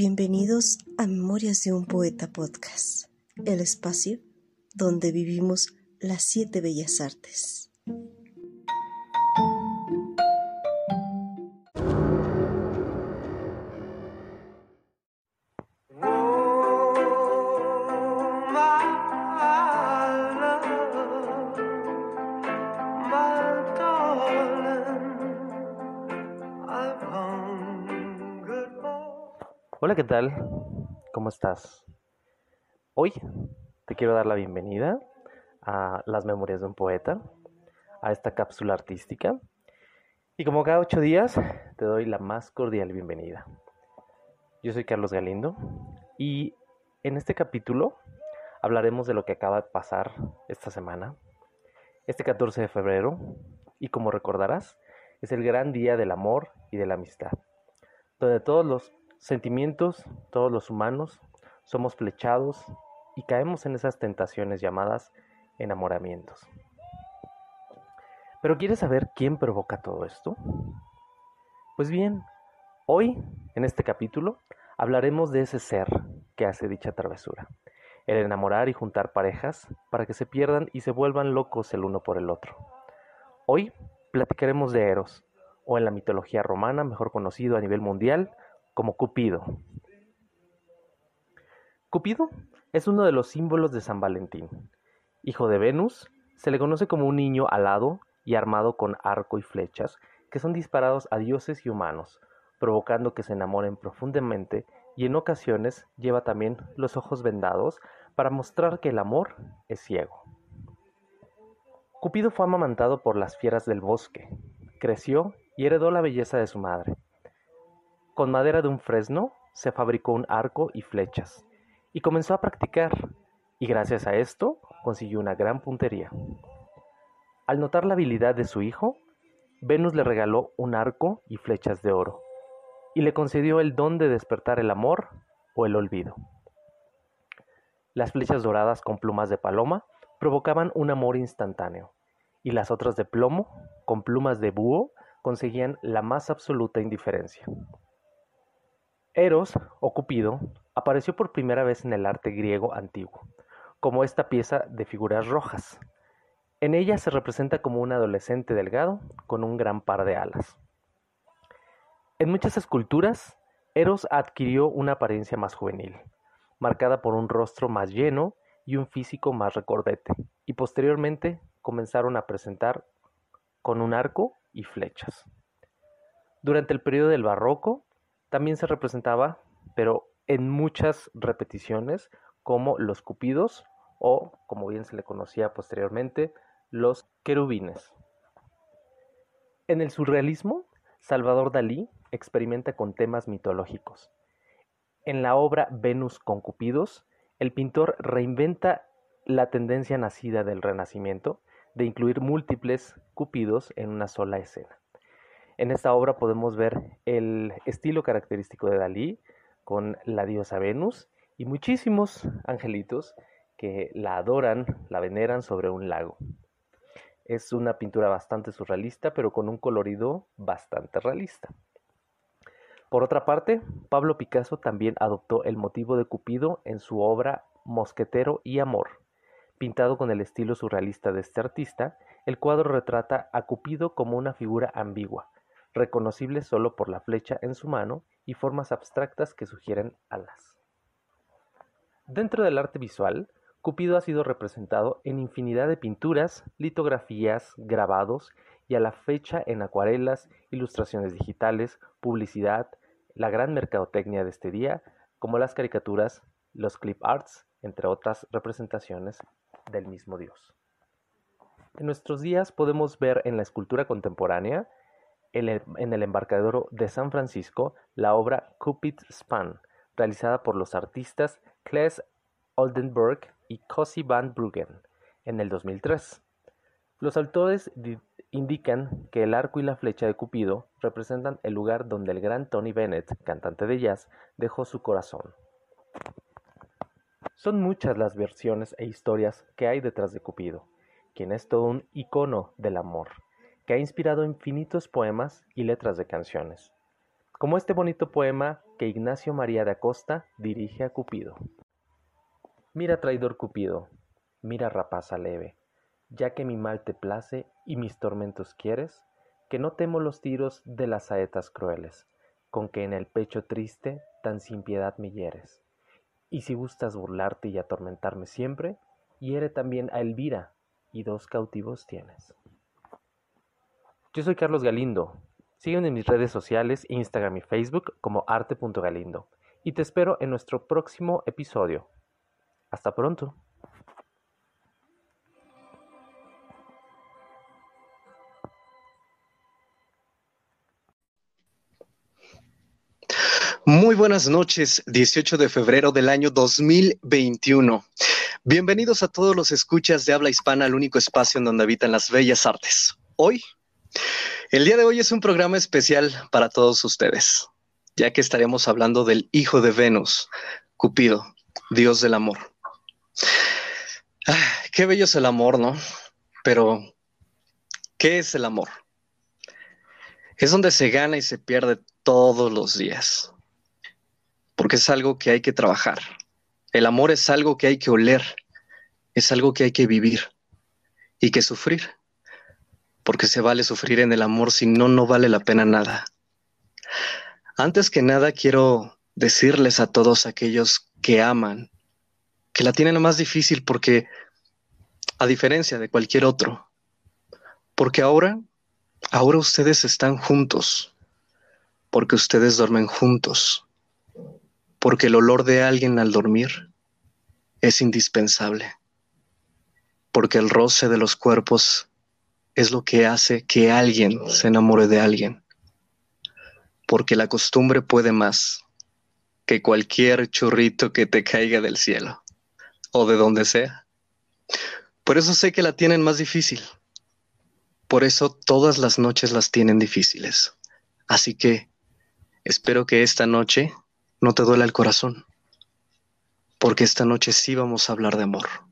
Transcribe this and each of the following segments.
Bienvenidos a Memorias de un Poeta Podcast, el espacio donde vivimos las siete bellas artes. Hola, ¿qué tal? ¿Cómo estás? Hoy te quiero dar la bienvenida a Las Memorias de un Poeta, a esta cápsula artística. Y como cada ocho días, te doy la más cordial bienvenida. Yo soy Carlos Galindo y en este capítulo hablaremos de lo que acaba de pasar esta semana, este 14 de febrero, y como recordarás, es el gran día del amor y de la amistad, donde todos los sentimientos, todos los humanos, somos flechados y caemos en esas tentaciones llamadas enamoramientos. Pero ¿quieres saber quién provoca todo esto? Pues bien, hoy, en este capítulo, hablaremos de ese ser que hace dicha travesura, el enamorar y juntar parejas para que se pierdan y se vuelvan locos el uno por el otro. Hoy platicaremos de Eros, o en la mitología romana, mejor conocido a nivel mundial como Cupido. Cupido es uno de los símbolos de San Valentín. Hijo de Venus, se le conoce como un niño alado y armado con arco y flechas que son disparados a dioses y humanos, provocando que se enamoren profundamente y en ocasiones lleva también los ojos vendados para mostrar que el amor es ciego. Cupido fue amamantado por las fieras del bosque, creció y heredó la belleza de su madre. Con madera de un fresno se fabricó un arco y flechas, y comenzó a practicar, y gracias a esto consiguió una gran puntería. Al notar la habilidad de su hijo, Venus le regaló un arco y flechas de oro, y le concedió el don de despertar el amor o el olvido. Las flechas doradas con plumas de paloma provocaban un amor instantáneo, y las otras de plomo, con plumas de búho, conseguían la más absoluta indiferencia. Eros, o Cupido, apareció por primera vez en el arte griego antiguo, como esta pieza de figuras rojas. En ella se representa como un adolescente delgado con un gran par de alas. En muchas esculturas, Eros adquirió una apariencia más juvenil, marcada por un rostro más lleno y un físico más recordete, y posteriormente comenzaron a presentar con un arco y flechas. Durante el periodo del barroco, también se representaba, pero en muchas repeticiones, como los cupidos o, como bien se le conocía posteriormente, los querubines. En el surrealismo, Salvador Dalí experimenta con temas mitológicos. En la obra Venus con Cupidos, el pintor reinventa la tendencia nacida del Renacimiento de incluir múltiples cupidos en una sola escena. En esta obra podemos ver el estilo característico de Dalí con la diosa Venus y muchísimos angelitos que la adoran, la veneran sobre un lago. Es una pintura bastante surrealista, pero con un colorido bastante realista. Por otra parte, Pablo Picasso también adoptó el motivo de Cupido en su obra Mosquetero y Amor. Pintado con el estilo surrealista de este artista, el cuadro retrata a Cupido como una figura ambigua, reconocible solo por la flecha en su mano y formas abstractas que sugieren alas. Dentro del arte visual, Cupido ha sido representado en infinidad de pinturas, litografías, grabados y a la fecha en acuarelas, ilustraciones digitales, publicidad, la gran mercadotecnia de este día, como las caricaturas, los clip arts, entre otras representaciones del mismo dios. En nuestros días podemos ver en la escultura contemporánea en el embarcadero de San Francisco la obra Cupid's Span, realizada por los artistas Claes Oldenburg y Cosi van Bruggen en el 2003. Los autores indican que el arco y la flecha de Cupido representan el lugar donde el gran Tony Bennett, cantante de jazz, dejó su corazón. Son muchas las versiones e historias que hay detrás de Cupido, quien es todo un icono del amor que ha inspirado infinitos poemas y letras de canciones. como este bonito poema que Ignacio María de Acosta dirige a Cupido. Mira traidor Cupido, mira rapaza leve, ya que mi mal te place y mis tormentos quieres, que no temo los tiros de las saetas crueles, con que en el pecho triste tan sin piedad me hieres. Y si gustas burlarte y atormentarme siempre, hiere también a Elvira, y dos cautivos tienes. Yo soy Carlos Galindo. Sígueme en mis redes sociales, Instagram y Facebook como arte.galindo. Y te espero en nuestro próximo episodio. Hasta pronto. Muy buenas noches, 18 de febrero del año 2021. Bienvenidos a todos los escuchas de habla hispana, el único espacio en donde habitan las bellas artes. Hoy, el día de hoy es un programa especial para todos ustedes, ya que estaremos hablando del hijo de Venus, Cupido, dios del amor. Ah, qué bello es el amor, ¿no? Pero, ¿qué es el amor? Es donde se gana y se pierde todos los días porque es algo que hay que trabajar. El amor es algo que hay que oler, es algo que hay que vivir y que sufrir, porque se vale sufrir en el amor, si no, no vale la pena nada. Antes que nada, quiero decirles a todos aquellos que aman, que la tienen más difícil porque, a diferencia de cualquier otro, porque ahora, ahora ustedes están juntos, porque ustedes duermen juntos porque el olor de alguien al dormir es indispensable, porque el roce de los cuerpos es lo que hace que alguien se enamore de alguien, porque la costumbre puede más que cualquier churrito que te caiga del cielo o de donde sea. Por eso sé que la tienen más difícil. Por eso todas las noches las tienen difíciles. Así que espero que esta noche no te duele el corazón, porque esta noche sí vamos a hablar de amor.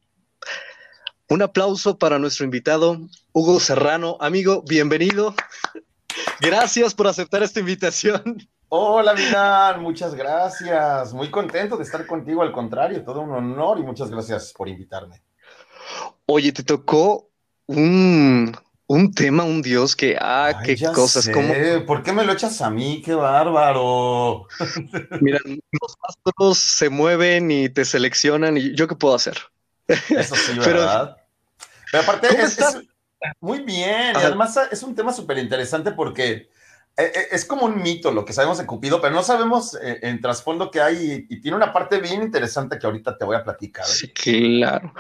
Un aplauso para nuestro invitado, Hugo Serrano. Amigo, bienvenido. Gracias por aceptar esta invitación. Hola, Milan, muchas gracias. Muy contento de estar contigo, al contrario, todo un honor y muchas gracias por invitarme. Oye, te tocó un, un tema, un dios que, ah, qué cosas, como. ¿Por qué me lo echas a mí? ¡Qué bárbaro! Mira, los astros se mueven y te seleccionan, y yo qué puedo hacer. Eso sí, ¿verdad? Pero, aparte, es, muy bien, y además es un tema súper interesante porque eh, eh, es como un mito lo que sabemos de Cupido, pero no sabemos eh, en trasfondo que hay y, tiene una parte bien interesante que ahorita te voy a platicar. Sí, claro.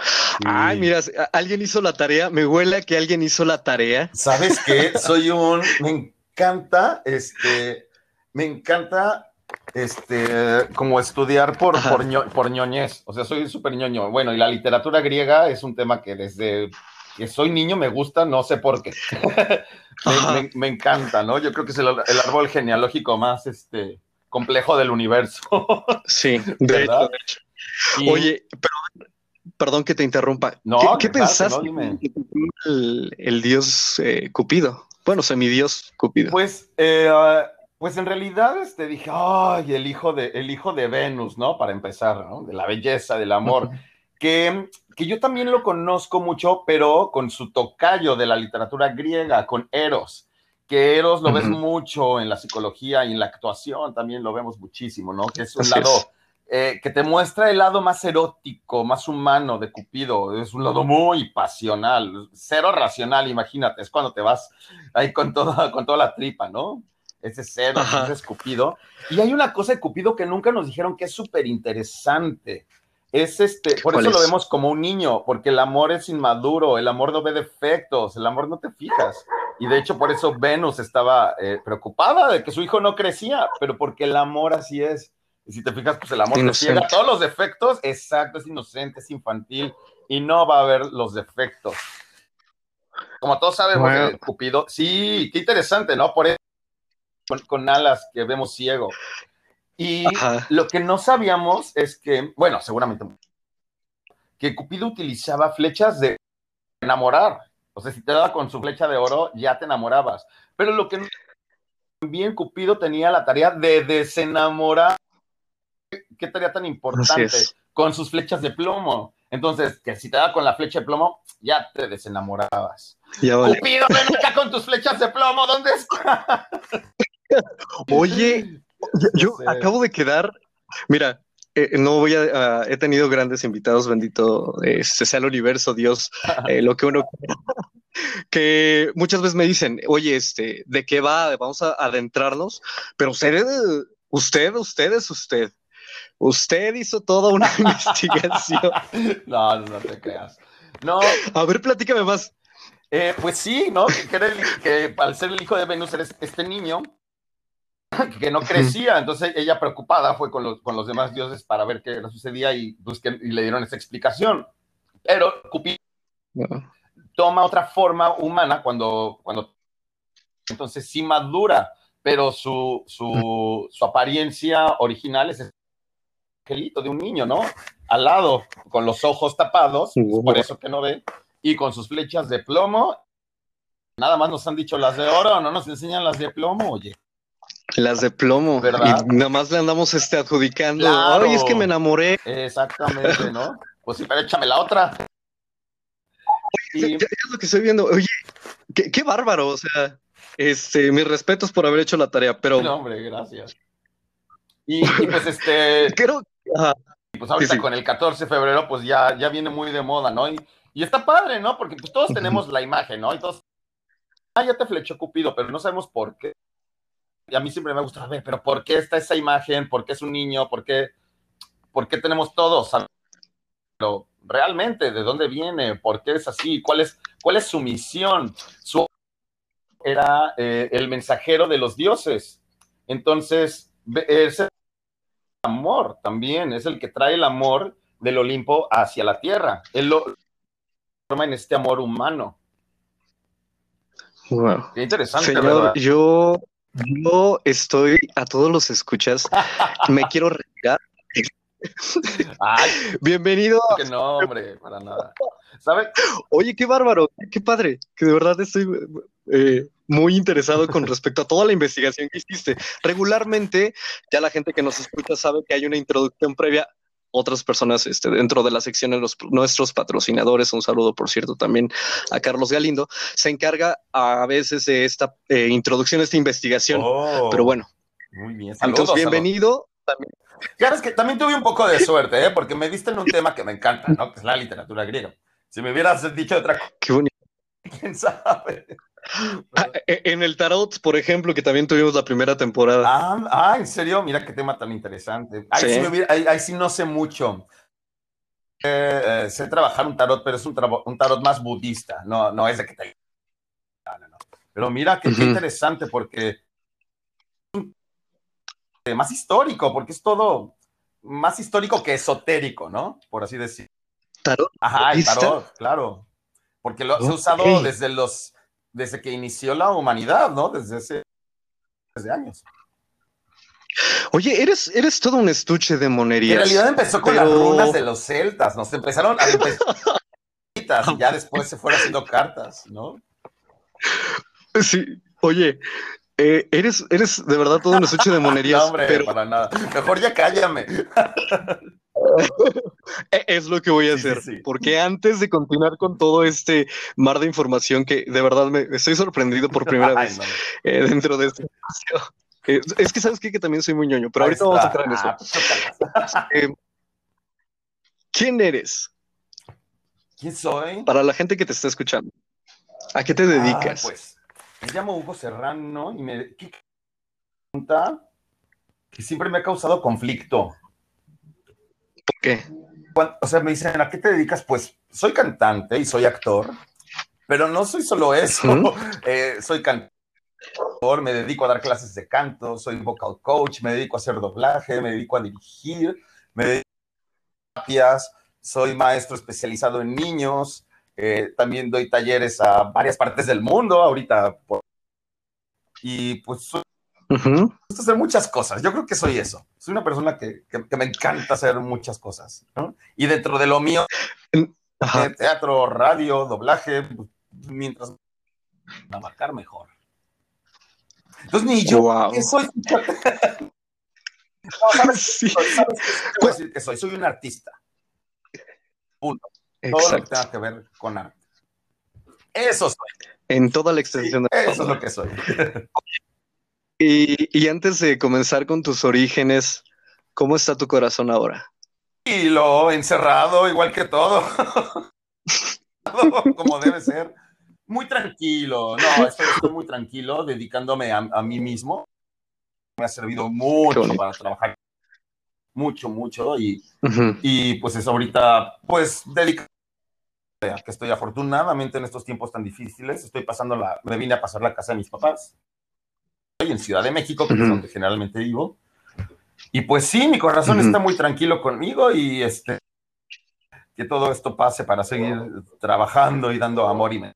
Ay, mira, alguien hizo la tarea, me huele que alguien hizo la tarea. ¿Sabes qué? Soy un, me encanta, este, me encanta, este, como estudiar por, por, por ñoñez, o sea, soy súper ñoño. Bueno, y la literatura griega es un tema que desde que soy niño me gusta, no sé por qué. me, encanta, ¿no? Yo creo que es el, árbol genealógico más este, complejo del universo. sí, de hecho. Oye, pero, perdón que te interrumpa. No, ¿Qué, pensaste el, dios eh, Cupido? Bueno, semidios Cupido. Pues, eh, pues en realidad te este, dije, ay, el hijo, de, el hijo de Venus, ¿no? Para empezar, ¿no? De la belleza, del amor. que que yo también lo conozco mucho, pero con su tocayo de la literatura griega, con Eros, que Eros lo ves mucho en la psicología y en la actuación también lo vemos muchísimo, ¿no? Que es un lado eh, que te muestra el lado más erótico, más humano de Cupido, es un lado muy pasional, cero racional, imagínate, es cuando te vas ahí con toda, con toda la tripa, ¿no? Ese cero, ese Cupido. Y hay una cosa de Cupido que nunca nos dijeron que es súper interesante es este, por eso lo vemos como un niño, porque el amor es inmaduro, el amor no ve defectos, el amor no te fijas. Y de hecho, por eso Venus estaba eh, preocupada de que su hijo no crecía, pero porque el amor así es. Y si te fijas, pues el amor te ciega todos los defectos, exacto, es inocente, es infantil y no va a haber los defectos. Como todos sabemos, Cupido, sí, qué interesante, ¿no? Por eso, con alas que vemos ciego. Y lo que no sabíamos es que, bueno, seguramente, que Cupido utilizaba flechas de enamorar. O sea, si te daba con su flecha de oro, ya te enamorabas. Pero lo que también Cupido tenía la tarea de desenamorar. ¿Qué tarea tan importante? Con sus flechas de plomo. Entonces, que si te da con la flecha de plomo, ya te desenamorabas. Cupido, ven acá con tus flechas de plomo, ¿dónde está? Oye, yo acabo de quedar, mira, eh, no voy a, he tenido grandes invitados, bendito este, sea el universo, Dios, eh, lo que uno que muchas veces me dicen, oye, este, ¿de qué va? Vamos a adentrarnos, pero usted, usted, usted es usted. Usted hizo toda una investigación. No, no, te creas. No. A ver, platícame más. Eh, pues sí, ¿no? Que, que, al ser el hijo de Venus eres este niño que no crecía, entonces ella preocupada fue con los, con los demás dioses para ver qué le sucedía y, pues, y le dieron esa explicación. Pero Cupido toma otra forma humana cuando, cuando entonces sí madura, pero su, su, su apariencia original es el angelito de un niño, ¿no? Al lado, con los ojos tapados, por eso que no ve, y con sus flechas de plomo. Nada más nos han dicho las de oro, no nos enseñan las de plomo, oye. Las de plomo. ¿verdad? Y nada más le andamos este, adjudicando. Ay, es que me enamoré. Exactamente, ¿no? Pues sí, pero échame la otra. Y... es lo que estoy viendo. Oye, qué, bárbaro. O sea, este, mis respetos por haber hecho la tarea, pero. No, hombre, gracias. Y, pues este. Creo. Pues ahorita con el 14 de febrero, pues ya, ya viene muy de moda, ¿no? Y, y está padre, ¿no? Porque pues todos tenemos la imagen, ¿no? Todos. Ah, ya te flechó Cupido, pero no sabemos por qué y a mí siempre me ha gustado ver, pero ¿por qué está esa imagen? ¿Por qué es un niño? ¿Por qué, por qué tenemos todos? Pero realmente, ¿de dónde viene? ¿Por qué es así? ¿Cuál es, cuál es su misión? Su era eh, el mensajero de los dioses. Entonces, es el amor también, es el que trae el amor del Olimpo hacia la tierra. Él lo forma en este amor humano. Wow. Qué interesante. Señor, yo yo estoy a todos los escuchas. Me quiero retirar. Bienvenido. Que no, hombre, para nada. ¿Sabes? Oye, qué bárbaro, qué padre, que de verdad estoy eh, muy interesado con respecto a toda la investigación que hiciste. Regularmente, ya la gente que nos escucha sabe que hay una introducción previa otras personas este, dentro de la sección de los, nuestros patrocinadores, un saludo por cierto también a Carlos Galindo, se encarga a veces de esta eh, introducción, esta investigación. Oh. pero bueno. Muy bien. Entonces, bienvenido. También. Claro, es que también tuve un poco de suerte, ¿eh? porque me diste en un tema que me encanta, ¿no? que es la literatura griega. Si me hubieras dicho otra cosa. Qué bonito. ¿Quién sabe? Ah, e, en el tarot, por ejemplo, que también tuvimos la primera temporada. Ah, ah en serio, mira qué tema tan interesante. Ahí sí, no sé mucho. Eh, eh, sé trabajar un tarot, pero es un, tarot más budista, no, no es de que te... Pero mira qué, interesante porque más histórico, porque es todo más histórico que esotérico, ¿no? Por así decir. ¿Tarot? Ajá, el tarot, claro. Porque lo se ha usado desde los desde que inició la humanidad, ¿no? Desde hace desde años. Oye, eres, eres todo un estuche de monerías. En realidad empezó con las runas de los celtas, nos empezaron a y ya después se fueron haciendo cartas, ¿no? Sí, oye, eh, eres, eres de verdad todo un estuche de monerías. no, hombre, para nada. Mejor ya cállame. E, es lo que voy a hacer, porque antes de continuar con todo este mar de información que de verdad me estoy sorprendido por primera vez eh, dentro de este espacio. Eh, es que sabes qué? que también soy muy ñoño, pero ahorita vamos a entrar en eso. Ah, eh, ¿Quién eres? ¿Quién soy? Para la gente que te está escuchando. ¿A qué te ah, dedicas? pues me llamo Hugo Serrano y me ¿qué pregunta que siempre me ha causado conflicto. ¿Por qué? o sea, me dicen, ¿a qué te dedicas? Pues soy cantante y soy actor, pero no soy solo eso. Eh, soy cantante, me dedico a dar clases de canto, soy vocal coach, me dedico a hacer doblaje, me dedico a dirigir, me dedico a terapias, soy maestro especializado en niños, eh, también doy talleres a varias partes del mundo ahorita. y pues soy Uh hacer muchas cosas. Yo creo que soy eso. Soy una persona que, me encanta hacer muchas cosas. Y dentro de lo mío, eh, teatro, radio, doblaje, pues, mientras trabajar mejor. Entonces, ni yo Wow. ¿qué soy. No, ¿sabes Sí, qué soy? ¿Sabes qué a decir que soy? Soy un artista. Punto. Todo lo que tenga que ver con arte. Eso soy. En toda la extensión de Eso es lo que soy. Y, y antes de comenzar con tus orígenes, ¿cómo está tu corazón ahora? Y lo encerrado, igual que todo. Como debe ser. Muy tranquilo. No, estoy, estoy muy tranquilo, dedicándome a, a mí mismo. Me ha servido mucho para trabajar. Mucho, mucho. Y, y pues es ahorita, pues, dedicado que estoy afortunadamente en estos tiempos tan difíciles. Estoy pasando la, me vine a pasar la casa de mis papás. Estoy en Ciudad de México, que es donde generalmente vivo. Y pues sí, mi corazón está muy tranquilo conmigo y este, que todo esto pase para seguir trabajando y dando amor y me-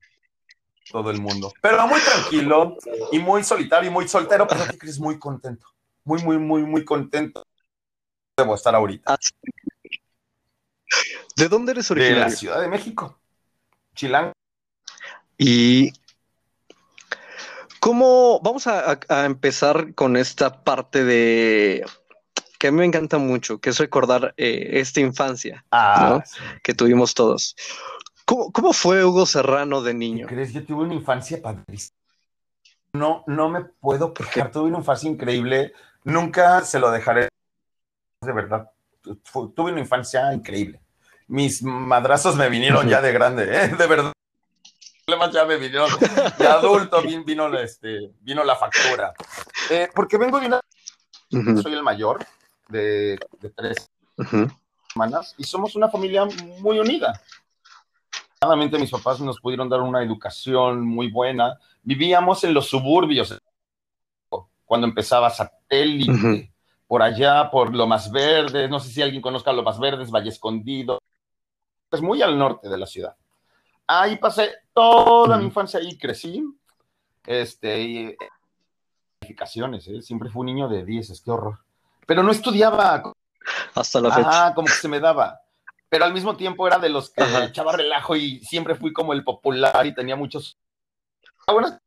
todo el mundo. Pero muy tranquilo y muy solitario y muy soltero, pero ¿qué crees? Muy contento. Muy, muy, muy, muy contento. Debo estar ahorita. ¿De dónde eres De la originario? Ciudad de México. Chilango. Y cómo vamos a, empezar con esta parte de que a mí me encanta mucho, que es recordar eh, esta infancia Ah, que tuvimos todos. ¿Cómo, cómo fue Hugo Serrano de ¿qué niño? crees? Yo tuve una infancia padrísima. No, no me puedo quejar. Tuve una infancia increíble. Nunca se lo dejaré. De verdad. Tu- Tuve una infancia increíble. Mis madrazos me vinieron ya de grande, ¿eh? De verdad. Problemas ya me vinieron de adulto. vin- Vino, este, vino la factura. Eh, porque vengo de una. Ujú, Soy el mayor de, de tres ujú, hermanas y somos una familia muy unida. Claramente mis papás nos pudieron dar una educación muy buena. Vivíamos en los suburbios cuando empezaba satélite, Ujú. por allá, por lo más verde. No sé si alguien conozca lo más verdes, Valle Escondido. Es muy al norte de la ciudad. Ahí pasé toda mi infancia y crecí. Este, y calificaciones, ¿eh? siempre fui un niño de 10, es que horror. Pero no estudiaba Hasta la fecha. Ajá, como que se me daba. Pero al mismo tiempo era de los que Ajá. echaba relajo y siempre fui como el popular y tenía muchos. Ah, bueno,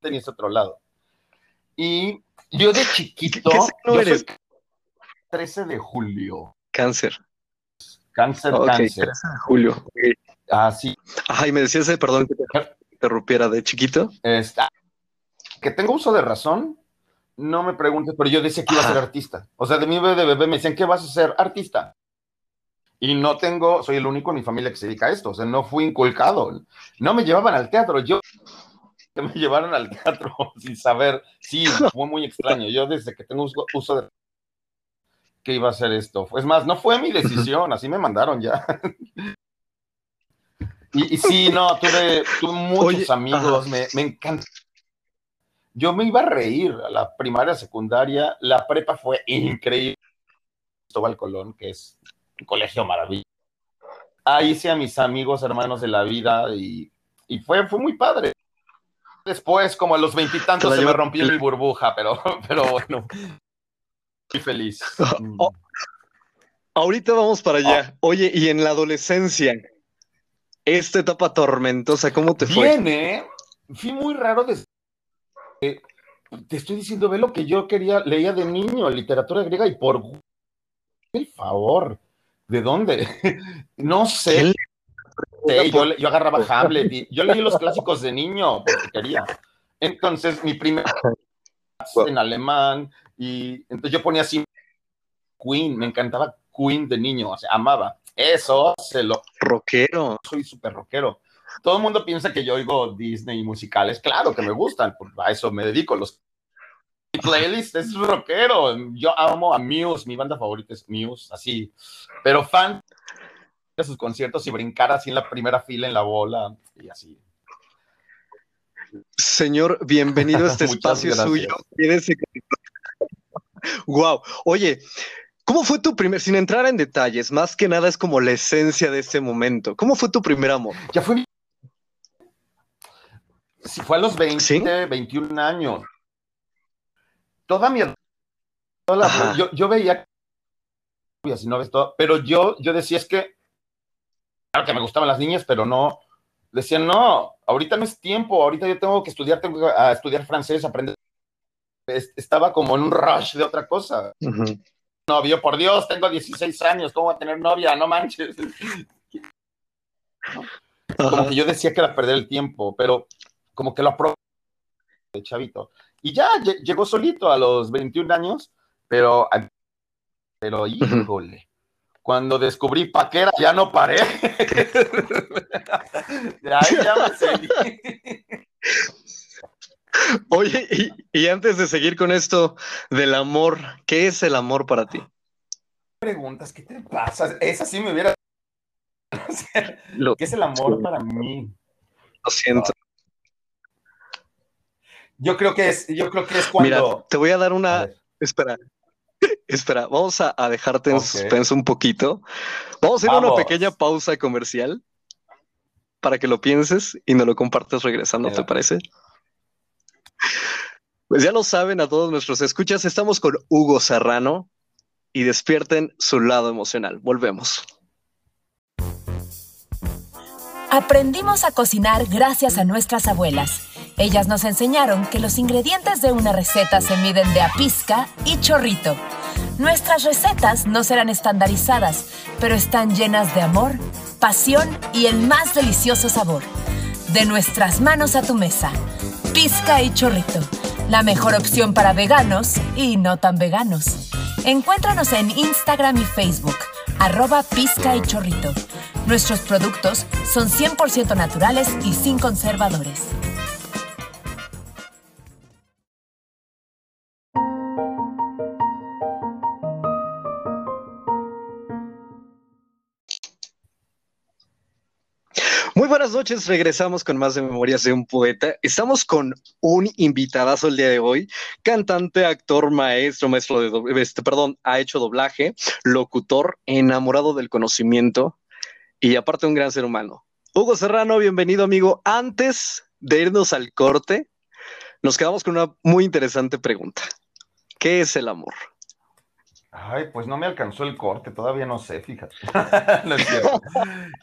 tenía ese otro lado. Y yo de chiquito. ¿Qué signo yo soy eres? 13 de julio. Cáncer. Cáncer, Ok, cáncer. 13 de julio. ok. Ah, sí. Ay, me decías, eh, perdón que te interrumpiera de chiquito. Está. Que tengo uso de razón, no me preguntes, pero yo decía que iba a ser artista. O sea, de mi bebé de bebé me decían, ¿qué vas a ser? Artista. Y no tengo, soy el único en mi familia que se dedica a esto. O sea, no fui inculcado. No me llevaban al teatro. Yo me llevaron al teatro sin saber. Sí, fue muy extraño. Yo desde que tengo uso, uso de que iba a hacer esto. Es más, no fue mi decisión, así me mandaron ya. Y, y sí, no, tuve, tuve muchos Oye, amigos, me, me encanta. Yo me iba a reír a la primaria, secundaria, la prepa fue increíble. Cristóbal Colón, que es un colegio maravilloso. Ahí hice a mis amigos, hermanos de la vida y, y fue, fue muy padre. Después, como a los veintitantos, se me rompió mi burbuja, pero, pero bueno, muy feliz. Oh, Ahorita vamos para allá. Oye, y en la adolescencia, esta etapa tormentosa, ¿cómo te fue? Bien, ¿eh? Fui muy raro desde... eh, Te estoy diciendo, ve lo que yo quería, leía de niño, literatura griega y por... Por favor, ¿de dónde? No sé. Sí, yo, yo agarraba Hamlet y yo leí los clásicos de niño porque quería. Entonces, mi primer en alemán y entonces yo ponía así Queen, me encantaba Queen de niño, o sea, amaba. Eso se lo Rockero. soy súper rockero. Todo el mundo piensa que yo oigo Disney musicales. Claro que me gustan, pues, a eso me dedico. Los mi playlist es rockero. Yo amo a Muse, mi banda favorita es Muse, así. Pero fan de sus conciertos y brincar así en la primera fila en la bola y así. Señor, bienvenido a este espacio gracias. suyo. Wow. Oye, ¿cómo fue tu primer, sin entrar en detalles, más que nada es como la esencia de ese momento? ¿Cómo fue tu primer amor? Ya fue. Sí, fue a los 20, ¿Sí? 21 años. Toda mi. toda la- yo, yo veía. Así no ves todo, pero yo, yo decía es que. Claro que me gustaban las niñas, pero no. Decían, no, ahorita no es tiempo, ahorita yo tengo que estudiar, tengo que ah, estudiar francés, aprender estaba como en un rush de otra cosa. Ujú. Novio, por Dios, tengo 16 años, ¿cómo voy a tener novia? No manches. Como que yo decía que era perder el tiempo, pero como que lo aprobé de chavito. Y ya lle- llegó solito a los 21 años, pero, pero híjole, cuando descubrí paquera ya no paré. De ahí ya me seguí. Oye, y, y antes de seguir con esto del amor, ¿qué es el amor para ti? Preguntas, ¿qué te pasa? Esa sí me hubiera... O sea, Lo, ¿Qué es el amor para mí? lo siento. Yo creo que es, yo creo que es cuando... Mira, te voy a dar una. Espera. Espera, vamos a, a dejarte en suspenso un poquito. Vamos a ir a una pequeña pausa comercial para que lo pienses y nos lo compartas regresando, ¿te parece? Pues ya lo saben a todos nuestros escuchas, estamos con Hugo Serrano y despierten su lado emocional. Volvemos. Aprendimos a cocinar gracias a nuestras abuelas. Ellas nos enseñaron que los ingredientes de una receta se miden de a pizca y chorrito. Nuestras recetas no serán estandarizadas, pero están llenas de amor, pasión y el más delicioso sabor. De nuestras manos a tu mesa. Pizca y chorrito. La mejor opción para veganos y no tan veganos. Encuéntranos en Instagram y Facebook, arroba pizca y chorrito. Nuestros productos son 100% naturales y sin conservadores. Buenas noches, regresamos con más de Memorias de un Poeta. Estamos con un invitadazo el día de hoy, cantante, actor, maestro, maestro de, dob- este, perdón, ha hecho doblaje, locutor, enamorado del conocimiento y aparte un gran ser humano. Hugo Serrano, bienvenido amigo. Antes de irnos al corte, nos quedamos con una muy interesante pregunta. ¿Qué es el amor? Ay, pues no me alcanzó el corte, todavía no sé, fíjate. no es cierto.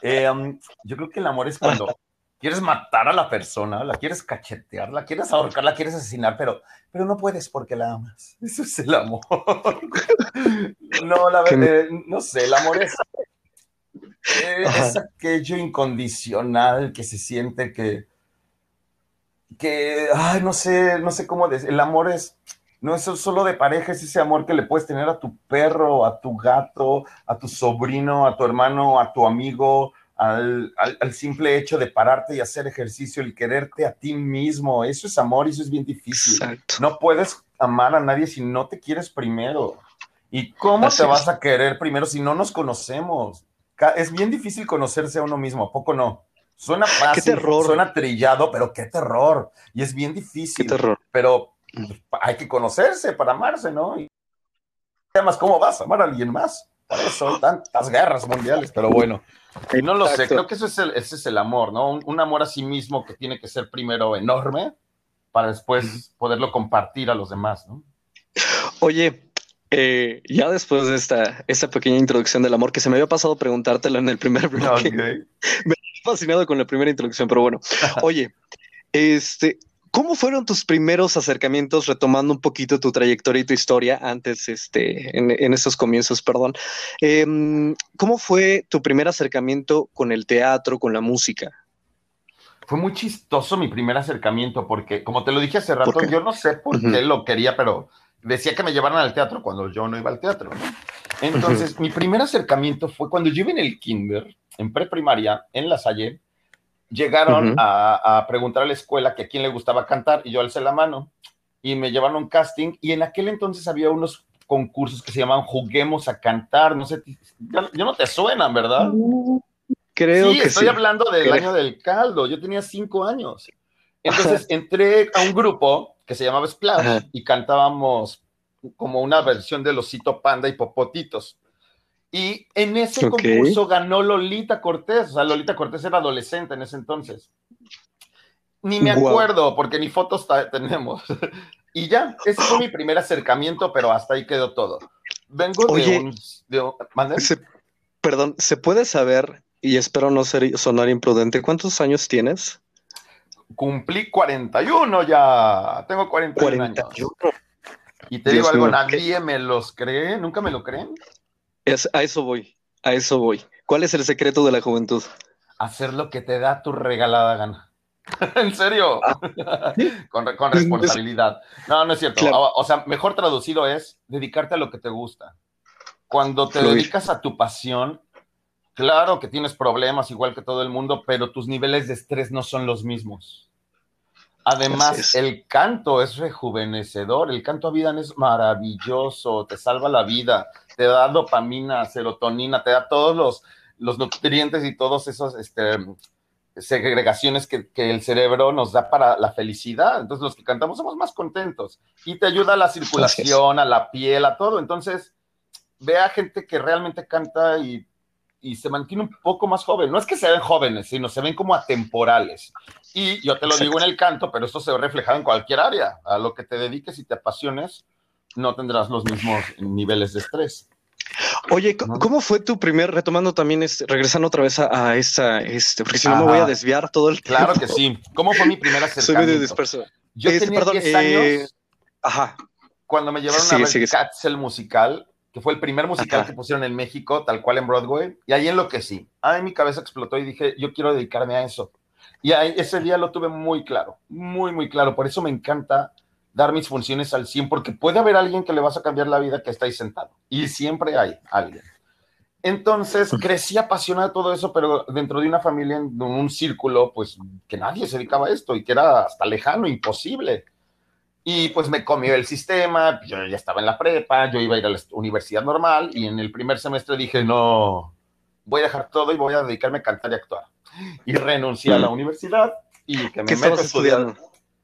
Eh, um, yo creo que el amor es cuando quieres matar a la persona, la quieres cachetear, la quieres ahorcar, la quieres asesinar, pero, pero no puedes porque la amas. Eso es el amor. no, la verdad, eh, no sé, el amor es, eh, es aquello incondicional que se siente que, que, ay, no sé, no sé cómo decir, el amor es, no es solo de pareja, es ese amor que le puedes tener a tu perro, a tu gato, a tu sobrino, a tu hermano, a tu amigo, al, al- al simple hecho de pararte y hacer ejercicio, el quererte a ti mismo. Eso es amor y eso es bien difícil. Exacto. No puedes amar a nadie si no te quieres primero. ¿Y cómo Así te es. vas a querer primero si no nos conocemos? Es bien difícil conocerse a uno mismo, ¿a poco no? Suena fácil, terror. suena trillado, pero qué terror. Y es bien Qué difícil. terror. Pero hay que conocerse para amarse, ¿no? Y además, ¿cómo vas a amar a alguien más? Por eso tantas guerras mundiales, pero bueno. Y no lo sé, creo que eso es el, ese es el amor, ¿no? Un, un amor a sí mismo que tiene que ser primero enorme para después poderlo compartir a los demás, ¿no? Oye, eh, ya después de esta, esta pequeña introducción del amor que se me había pasado preguntártelo en el primer bloque, fascinado con la primera introducción, pero bueno. Oye, este, ¿cómo fueron tus primeros acercamientos, retomando un poquito tu trayectoria y tu historia antes, este, en, en estos comienzos, perdón? Em, ¿Cómo fue tu primer acercamiento con el teatro, con la música? Fue muy chistoso mi primer acercamiento porque, como te lo dije hace rato, yo no sé por qué lo quería, pero decía que me llevaran al teatro cuando yo no iba al teatro. Entonces, mi primer acercamiento fue cuando yo iba en el kinder, en preprimaria, en La Salle, llegaron a, a preguntar a la escuela que a quién le gustaba cantar y yo alcé la mano y me llevaron a un casting y en aquel entonces había unos concursos que se llamaban Juguemos a Cantar, no sé, ya, ya no te suenan, ¿verdad? Creo sí, que estoy sí. hablando del Creo. año del caldo. Yo tenía cinco años. Entonces entré a un grupo que se llamaba Splash Ajá. y cantábamos como una versión de Losito Panda y Popotitos. Y en ese concurso ganó Lolita Cortés. O sea, Lolita Cortés era adolescente en ese entonces. Ni me acuerdo porque ni fotos tenemos. y ya, ese fue mi primer acercamiento, pero hasta ahí quedó todo. Vengo de un... de un- ¿mande? Se- perdón, ¿se puede saber, y espero no ser, sonar imprudente, cuántos años tienes? Cumplí 41 ya. Tengo 41, años. 41. Y te digo algo, nadie me los cree, nunca me lo creen. Es, a eso voy, a eso voy. ¿Cuál es el secreto de la juventud? Hacer lo que te da tu regalada gana. en serio, ah, con, responsabilidad. No, no es cierto. O sea, mejor traducido es dedicarte a lo que te gusta. Cuando te dedicas a tu pasión, claro que tienes problemas igual que todo el mundo, pero tus niveles de estrés no son los mismos. Además, el canto es rejuvenecedor, el canto a vida es maravilloso, te salva la vida, te da dopamina, serotonina, te da todos los, los nutrientes y todos esos este, segregaciones que, el cerebro nos da para la felicidad. Entonces, los que cantamos somos más contentos y te ayuda a la circulación, a la piel, a todo. Entonces, ve a gente que realmente canta y, se mantiene un poco más joven. No es que se ven jóvenes, sino se ven como atemporales. Y yo te lo digo en el canto, pero esto se ve reflejado en cualquier área. A lo que te dediques y te apasiones, no tendrás los mismos niveles de estrés. Oye, ¿cómo fue tu primer, retomando también, este, regresando otra vez a, esa, este, porque si no me voy a desviar todo el Claro que sí. ¿Cómo fue mi primera acercamiento? Soy medio disperso. Yo este, tenía 10 eh, años. ajá. Cuando me llevaron a ver el musical, que fue el primer musical que pusieron en México, tal cual en Broadway, y ahí enloquecí. Ahí mi cabeza explotó y dije, yo quiero dedicarme a eso. Y ahí, ese día lo tuve muy claro, muy, muy claro. Por eso me encanta dar mis funciones al 100, porque puede haber alguien que le vas a cambiar la vida que está ahí sentado. Y siempre hay alguien. Entonces crecí apasionado de todo eso, pero dentro de una familia, en un círculo, pues que nadie se dedicaba a esto y que era hasta lejano, imposible. Y pues me comió el sistema, yo ya estaba en la prepa, yo iba a ir a la universidad normal y en el primer semestre dije, no, voy a dejar todo y voy a dedicarme a cantar y actuar. Y renuncié a la universidad y que me meto estudiando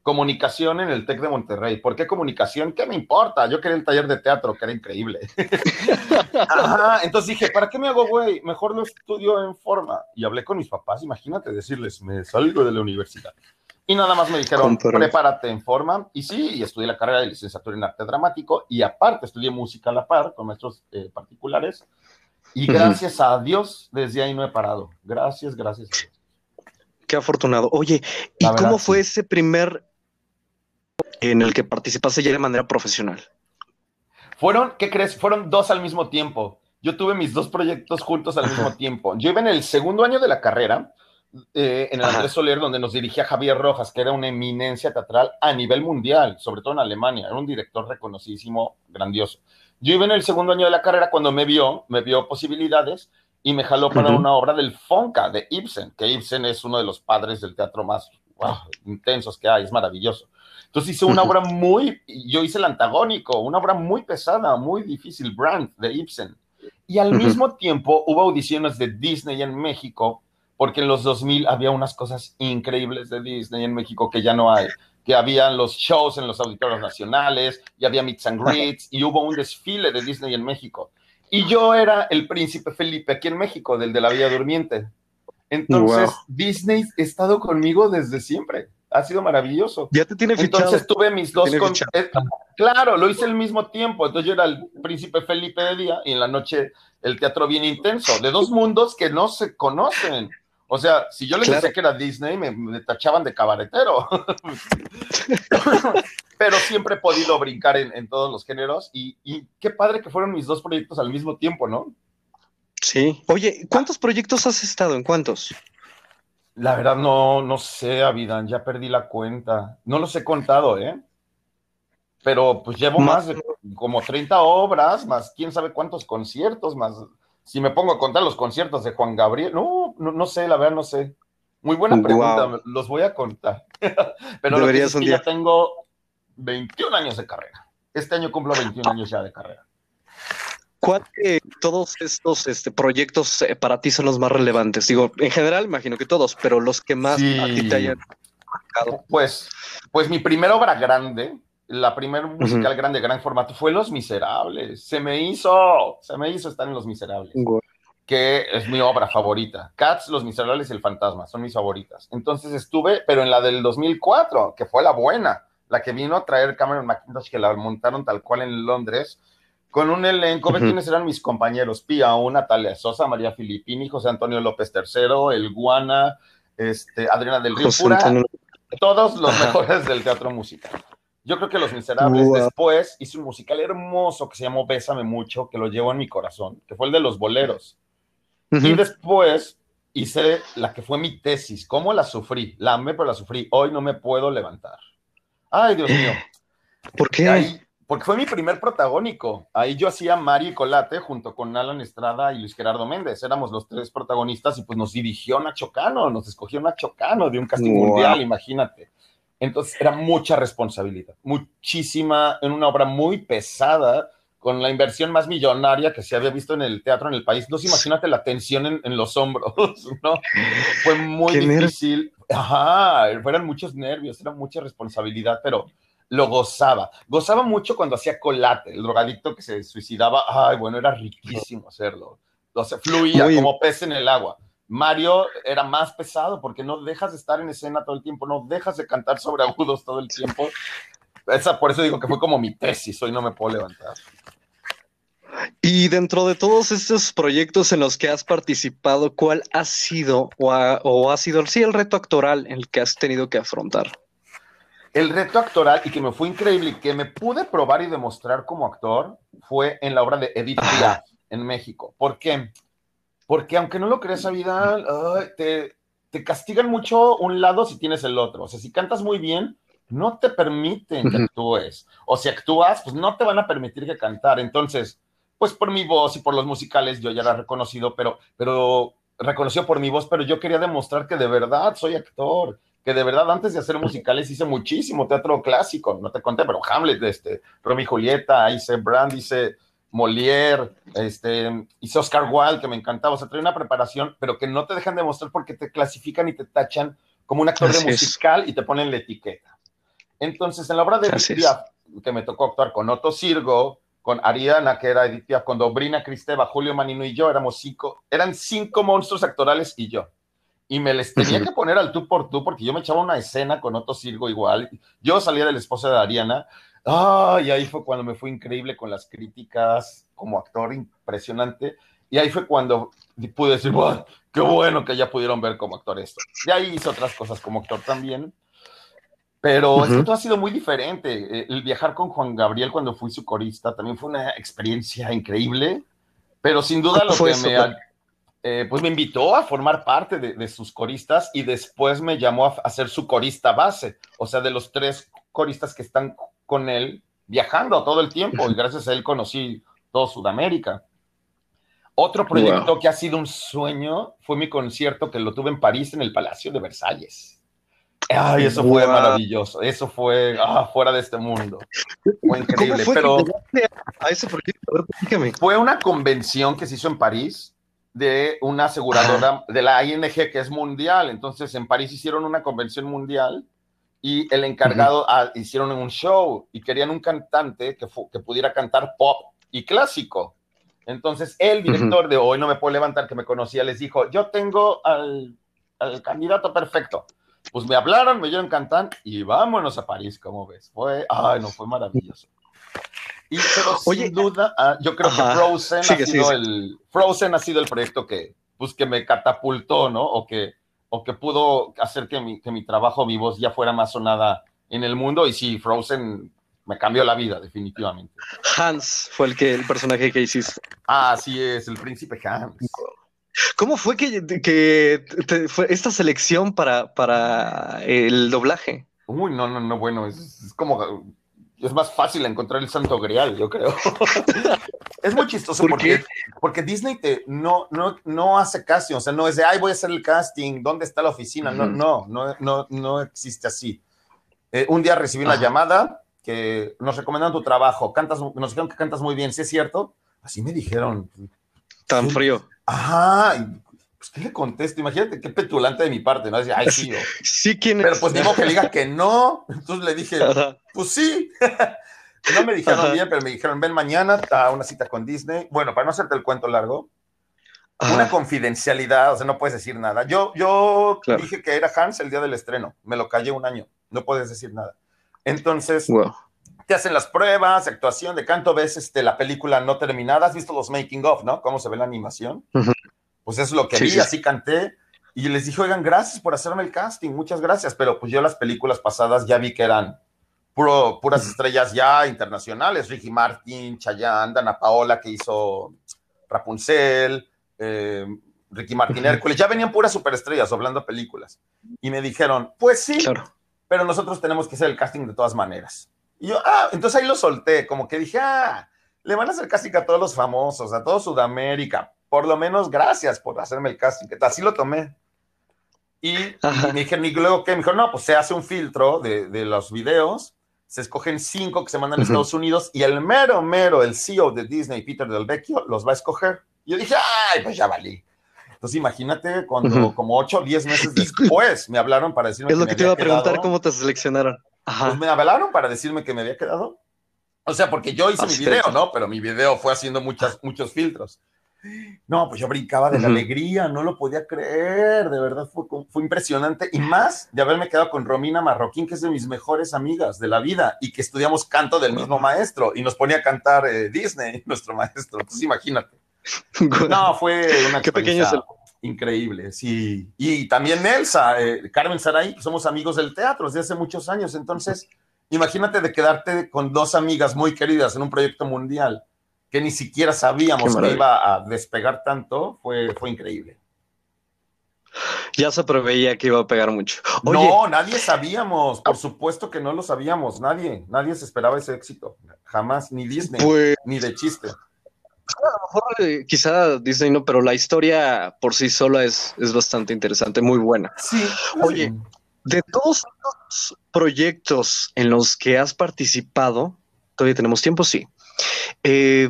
comunicación en el TEC de Monterrey. ¿Por qué comunicación? ¿Qué me importa? Yo quería el taller de teatro, que era increíble. entonces dije, ¿para qué me hago güey? Mejor lo estudio en forma. Y hablé con mis papás, imagínate decirles, me salgo de la universidad. Y nada más me dijeron, prepárate en forma. Y sí, y estudié la carrera de licenciatura en arte dramático y aparte estudié música a la par con maestros eh, particulares. Y gracias a Dios, desde ahí no he parado. Gracias, gracias. Qué afortunado. Oye, ¿y cómo fue ese primer en el que participaste ya de manera profesional? Fueron, ¿qué crees? Fueron dos al mismo tiempo. Yo tuve mis dos proyectos juntos al mismo tiempo. Yo iba en el segundo año de la carrera, eh, en el Andrés Soler, donde nos dirigía Javier Rojas, que era una eminencia teatral a nivel mundial, sobre todo en Alemania. Era un director reconocidísimo, grandioso. Yo iba en el segundo año de la carrera cuando me vio, me vio posibilidades y me jaló para una obra del Fonca de Ibsen, que Ibsen es uno de los padres del teatro más intensos que hay, es maravilloso. Entonces hice una obra muy, yo hice el antagónico, una obra muy pesada, muy difícil, Brand de Ibsen. Y al mismo tiempo hubo audiciones de Disney en México, porque en los 2000 había unas cosas increíbles de Disney en México que ya no hay, que habían los shows en los auditorios nacionales, y había meets and greets, y hubo un desfile de Disney en México. Y yo era el príncipe Felipe aquí en México, del de la Villa Durmiente. Entonces, Disney ha estado conmigo desde siempre ha sido maravilloso. Ya te tiene fichado. Entonces tuve mis dos... Con... Eh, claro, lo hice al mismo tiempo. Entonces yo era el príncipe Felipe de día y en la noche el teatro bien intenso, de dos mundos que no se conocen. O sea, si yo les decía que era Disney, me, tachaban de cabaretero. Pero siempre he podido brincar en, todos los géneros y, y, qué padre que fueron mis dos proyectos al mismo tiempo, ¿no? Sí. Oye, ¿cuántos proyectos has estado? ¿En cuántos? La verdad no, no sé, Avidan, ya perdí la cuenta. No los he contado, ¿eh? Pero pues llevo más de como 30 obras, más quién sabe cuántos conciertos, más si me pongo a contar los conciertos de Juan Gabriel, no, no, sé, la verdad no sé. Muy buena pregunta, los voy a contar. Pero lo que es que ya tengo 21 años de carrera. Este año cumplo 21 años ya de carrera. ¿Cuál de todos estos este, proyectos eh, para ti son los más relevantes? Digo, en general, imagino que todos, pero los que más a ti te hayan marcado. Pues, pues mi primera obra grande, la primera musical grande, gran formato, fue Los Miserables. Se me hizo, se me hizo estar en Los Miserables. Que es mi obra favorita. Cats, Los Miserables y El Fantasma son mis favoritas. Entonces estuve, pero en la del 2004, que fue la buena, la que vino a traer Cameron McIntosh, que la montaron tal cual en Londres con un elenco, ¿ves quiénes eran mis compañeros? Pía, una Natalia Sosa, María Filipini, José Antonio López III, El Guana, este, Adriana del Río Pura, todos los mejores del teatro musical. Yo creo que Los Miserables después hizo un musical hermoso que se llamó Bésame Mucho, que lo llevo en mi corazón, que fue el de los boleros. Y después hice la que fue mi tesis, cómo la sufrí, la amé pero la sufrí, hoy no me puedo levantar. Ay, Dios mío. ¿Por qué? porque fue mi primer protagónico. Ahí yo hacía Mari Colate junto con Alan Estrada y Luis Gerardo Méndez. Éramos los tres protagonistas y pues nos dirigió Nacho Cano, nos escogió Nacho Cano de un casting mundial, imagínate. Entonces era mucha responsabilidad, muchísima, en una obra muy pesada, con la inversión más millonaria que se había visto en el teatro en el país. No se imagínate la tensión en, los hombros, ¿no? Fue muy difícil. Ajá, eran muchos nervios, era mucha responsabilidad, pero lo gozaba. Gozaba mucho cuando hacía colate, el drogadicto que se suicidaba. Ay, bueno, era riquísimo hacerlo. O sea, fluía como pez en el agua. Mario era más pesado porque no dejas de estar en escena todo el tiempo, no dejas de cantar sobre agudos todo el tiempo. Esa, por eso digo que fue como mi tesis, hoy no me puedo levantar. Y dentro de todos estos proyectos en los que has participado, ¿cuál ha sido o ha, sido sí, el reto actoral en el que has tenido que afrontar? El reto actoral y que me fue increíble y que me pude probar y demostrar como actor fue en la obra de Edith Piaf en México. ¿Por qué? Porque aunque no lo creas, Vidal, te, te castigan mucho un lado si tienes el otro. O sea, si cantas muy bien, no te permiten que actúes. O si actúas, pues no te van a permitir que cantar. Entonces, pues por mi voz y por los musicales yo ya era reconocido, pero, pero reconoció por mi voz, pero yo quería demostrar que de verdad soy actor, que de verdad antes de hacer musicales hice muchísimo teatro clásico, no te conté, pero Hamlet, este, Romeo y Julieta, hice Brand, hice Molière, este, hice Oscar Wilde, que me encantaba, o sea, trae una preparación, pero que no te dejan demostrar porque te clasifican y te tachan como un actor de musical y te ponen la etiqueta. Entonces, en la obra de Edith que me tocó actuar con Otto Sirgo, con Ariana, que era Edith Piaf, con Dobrina Cristeva, Julio Manino y yo, éramos cinco, eran cinco monstruos actorales y yo. Y me les tenía que poner al tú por tú, porque yo me echaba una escena con Otto Sirgo igual. Yo salía de la esposa de Ariana, Ah, y ahí fue cuando me fue increíble con las críticas como actor, impresionante. Y ahí fue cuando pude decir, qué bueno que ya pudieron ver como actor esto. Y ahí hice otras cosas como actor también. Pero esto ha sido muy diferente. El viajar con Juan Gabriel cuando fui su corista también fue una experiencia increíble. Pero sin duda lo que me, eh, pues me invitó a formar parte de, de, sus coristas y después me llamó a, a ser su corista base. O sea, de los tres coristas que están con él viajando todo el tiempo y gracias a él conocí todo Sudamérica. Otro proyecto que ha sido un sueño fue mi concierto que lo tuve en París en el Palacio de Versalles. Ay, eso fue maravilloso, eso fue ah, fuera de este mundo. Fue increíble, pero a ese proyecto, fue una convención que se hizo en París de una aseguradora de la ING que es mundial. Entonces, en París hicieron una convención mundial y el encargado ah, hicieron un show y querían un cantante que, que pudiera cantar pop y clásico. Entonces el director de Hoy No Me Puedo Levantar, que me conocía, les dijo, yo tengo al, al candidato perfecto. Pues me hablaron, me dieron cantar y vámonos a París, como ves. Fue, ay, no, fue maravilloso. Y pero sin duda, ah, yo creo que Frozen, ha sido El, Frozen ha sido el proyecto que, pues, que me catapultó, ¿no? O que o que pudo hacer que mi, que mi trabajo, mi voz ya fuera más sonada en el mundo. Y sí, Frozen me cambió la vida, definitivamente. Hans fue el, que, el personaje que hiciste. Ah, sí, es, el príncipe Hans. ¿Cómo fue que, que fue esta selección para, para el doblaje? Uy, no, no, no, bueno, es como es más fácil encontrar el santo grial, yo creo. es muy chistoso porque, porque Disney te, no, no, no hace casting, o sea, no es de, ay, voy a hacer el casting, ¿dónde está la oficina? No, no, no, no, no existe así. Eh, un día recibí una llamada que nos recomendan tu trabajo, cantas, nos dijeron que cantas muy bien, ¿sí es cierto? Así me dijeron. Tan frío. Ajá, pues, ¿qué le contesto? Imagínate qué petulante de mi parte, ¿no? Decía, ay, sí. sí, ¿quién Pero pues digo que le diga que no. Entonces le dije, pues sí. no me dijeron bien, pero me dijeron, ven mañana a una cita con Disney. Bueno, para no hacerte el cuento largo, una confidencialidad, o sea, no puedes decir nada. Yo, yo dije que era Hans el día del estreno, me lo callé un año, no puedes decir nada. Entonces, te hacen las pruebas, actuación de canto, ves este, la película no terminada, has visto los making of, ¿no? Cómo se ve la animación. Pues es lo que vi, así canté. Y les dije, oigan, gracias por hacerme el casting, muchas gracias. Pero pues yo las películas pasadas ya vi que eran puro, puras estrellas ya internacionales, Ricky Martin, Chayanne, Dana Paola que hizo Rapunzel, eh, Ricky Martin Hércules, ya venían puras superestrellas hablando películas. Y me dijeron, pues sí, pero nosotros tenemos que hacer el casting de todas maneras. Y yo, ah, entonces ahí lo solté, como que dije, ah, le van a hacer casting a todos los famosos, a todo Sudamérica. Por lo menos gracias por hacerme el casting. Así lo tomé. Y, me dijeron, y luego que me dijeron, no, pues se hace un filtro de, de los videos, se escogen cinco que se mandan a Estados Unidos y el mero, mero, el CEO de Disney, Peter Del Vecchio, los va a escoger. Y yo dije, ay, pues ya valí. Entonces imagínate cuando como ocho o diez meses después me hablaron para decirme es lo que, te iba a preguntar cómo te seleccionaron. Pues me hablaron para decirme que me había quedado. O sea, porque yo hice mi video, ¿no? Pero mi video fue haciendo muchas, muchos filtros. No, pues yo brincaba de la alegría, no lo podía creer, de verdad fue, fue impresionante. Y más de haberme quedado con Romina Marroquín, que es de mis mejores amigas de la vida y que estudiamos canto del mismo maestro y nos ponía a cantar eh, Disney, nuestro maestro. Entonces imagínate. No, fue una Qué pequeño increíble, sí. Y también Elsa, eh, Carmen Saray, que somos amigos del teatro desde hace muchos años. Entonces, imagínate de quedarte con dos amigas muy queridas en un proyecto mundial que ni siquiera sabíamos que iba a despegar tanto, fue, fue increíble. Ya se preveía que iba a pegar mucho. no, nadie sabíamos, por supuesto que no lo sabíamos, nadie, nadie se esperaba ese éxito, jamás, ni Disney, pues ni de chiste a lo mejor eh, quizá Disney no, pero la historia por sí sola es, es bastante interesante, muy buena. Sí. Oye, de todos los proyectos en los que has participado, todavía tenemos tiempo, sí. Eh,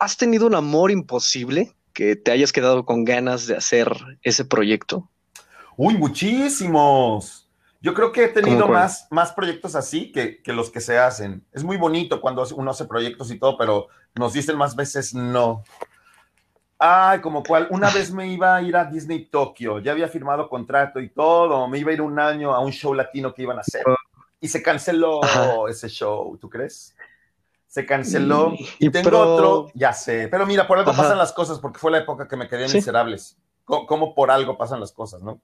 ¿Has tenido un amor imposible que te hayas quedado con ganas de hacer ese proyecto? Uy, muchísimos. Yo creo que he tenido más, más proyectos así que, que, los que se hacen. Es muy bonito cuando uno hace proyectos y todo, pero nos dicen más veces no. Ay, como cual, una vez me iba a ir a Disney Tokio, ya había firmado contrato y todo, me iba a ir un año a un show latino que iban a hacer y se canceló ese show, ¿tú crees? Se canceló y, tengo otro, ya sé, pero mira, por algo pasan las cosas, porque fue la época que me quedé miserables. Como por algo pasan las cosas, ¿no?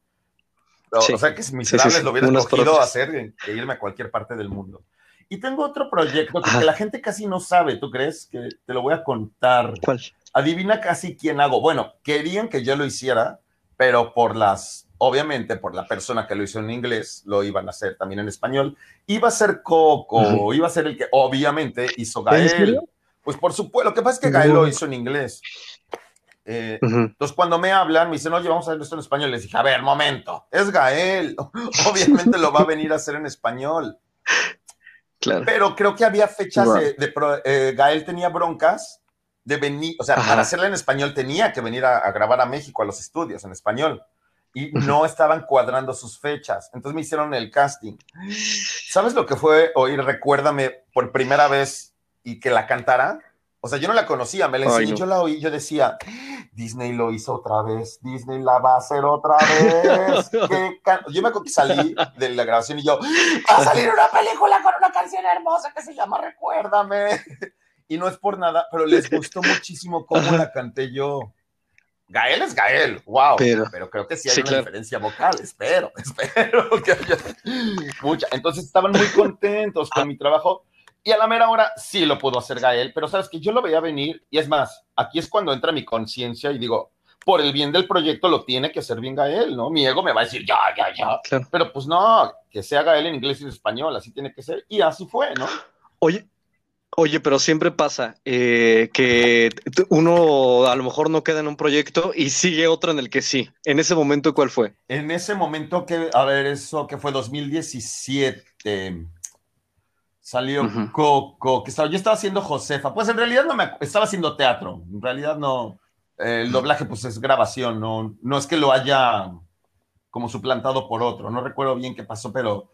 O sea que si Miserables lo hubiera escogido hacer que irme a cualquier parte del mundo. Y tengo otro proyecto que, la gente casi no sabe, ¿tú crees? Que te lo voy a contar. ¿Cuál? Adivina casi quién hago. Bueno, querían que yo lo hiciera, pero por las, obviamente, por la persona que lo hizo en inglés, lo iban a hacer también en español. Iba a ser Coco, iba a ser el que obviamente hizo Gael. Pues por supuesto, lo que pasa es que Gael lo hizo en inglés. Eh, entonces, cuando me hablan, me dicen, oye, vamos a hacer esto en español. Les dije, a ver, momento, es Gael. Obviamente lo va a venir a hacer en español. Claro. Pero creo que había fechas de. Eh, Gael tenía broncas de venir, o sea, para hacerla en español tenía que venir a, grabar a México, a los estudios en español. Y no estaban cuadrando sus fechas. Entonces me hicieron el casting. ¿Sabes lo que fue oír Recuérdame por primera vez y que la cantara? O sea, yo no la conocía, me la enseñé, yo la oí, yo decía, Disney lo hizo otra vez, Disney la va a hacer otra vez. yo me acuerdo que salí de la grabación y yo, va a salir una película con una canción hermosa que se llama Recuérdame. Y no es por nada, pero les gustó muchísimo cómo la canté yo. Gael es Gael, wow, pero, creo que sí hay una diferencia vocal, espero, espero que haya mucha. Entonces estaban muy contentos con mi trabajo y a la mera hora sí lo pudo hacer Gael, pero sabes que yo lo veía venir y es más, aquí es cuando entra mi conciencia y digo, por el bien del proyecto lo tiene que hacer bien Gael, ¿no? Mi ego me va a decir, ya, ya, ya. Pero pues no, que sea Gael en inglés y en español, así tiene que ser. Y así fue, ¿no? Oye, Oye, pero siempre pasa eh, que uno a lo mejor no queda en un proyecto y sigue otro en el que sí. En ese momento, ¿cuál fue? En ese momento que, a ver, eso que fue 2017. Salió Coco, que estaba, yo estaba haciendo Josefa. Pues en realidad no me estaba haciendo teatro. En realidad no. el doblaje, pues es grabación, no, no es que lo haya como suplantado por otro. No recuerdo bien qué pasó, pero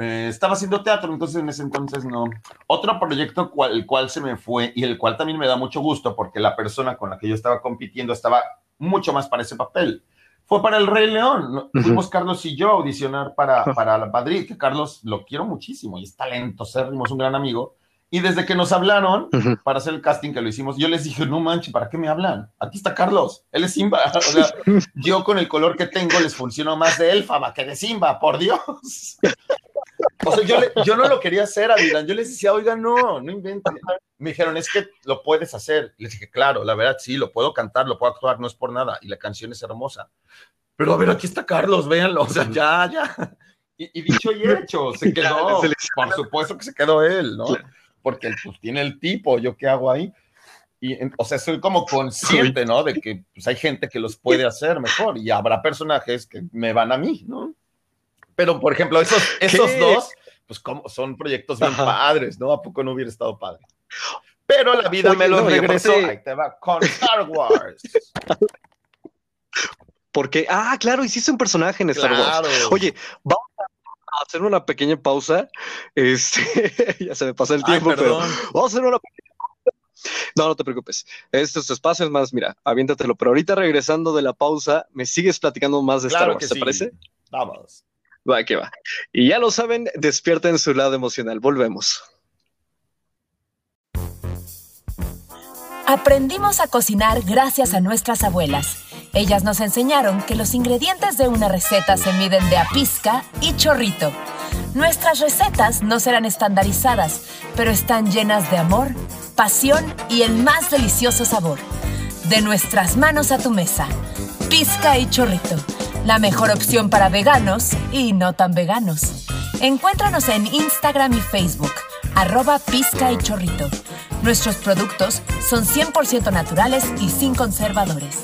eh, estaba haciendo teatro, entonces en ese entonces no. Otro proyecto cual, el cual se me fue y el cual también me da mucho gusto porque la persona con la que yo estaba compitiendo estaba mucho más para ese papel fue para el Rey León. Fuimos Carlos y yo a audicionar para, para Madrid, que Carlos lo quiero muchísimo y es talentosérrimo, es un gran amigo. Y desde que nos hablaron para hacer el casting que lo hicimos, yo les dije, no manches, ¿para qué me hablan? Aquí está Carlos, él es Simba. O sea, yo con el color que tengo les funciono más de Elfaba que de Simba, por Dios. O sea, yo, yo no lo quería hacer a Dylan. Yo les decía, oiga, no, no inventen. Me dijeron, es que lo puedes hacer. Les dije, claro, la verdad, sí, lo puedo cantar, lo puedo actuar, no es por nada. Y la canción es hermosa. Pero a ver, aquí está Carlos, véanlo. O sea, ya, ya. Y, dicho y hecho, se quedó. Por supuesto que se quedó él, ¿no? Porque él pues, tiene el tipo, ¿yo qué hago ahí? Y, o sea, soy como consciente, ¿no? De que pues, hay gente que los puede hacer mejor y habrá personajes que me van a mí, ¿no? Pero, por ejemplo, esos, esos dos, pues como son proyectos bien padres, ¿no? ¿A poco no hubiera estado padre? Pero la vida me lo regresó. Ahí te va con Star Wars. Porque, ah, claro, hiciste un personaje en Star Wars. Oye, vamos a hacer una pequeña pausa. Este, ya se me pasa el tiempo, pero vamos a hacer una pequeña pausa. No, no te preocupes. Estos espacios más, mira, aviéntatelo. Pero ahorita regresando de la pausa, me sigues platicando más de Star Wars, ¿te parece? Vamos. Va, que va. Y ya lo saben, despierten su lado emocional. Volvemos. Aprendimos a cocinar gracias a nuestras abuelas. Ellas nos enseñaron que los ingredientes de una receta se miden de a pizca y chorrito. Nuestras recetas no serán estandarizadas, pero están llenas de amor, pasión y el más delicioso sabor. De nuestras manos a tu mesa. Pizca y chorrito la mejor opción para veganos y no tan veganos. Encuéntranos en Instagram y Facebook, arroba pizca y chorrito. Nuestros productos son 100% naturales y sin conservadores.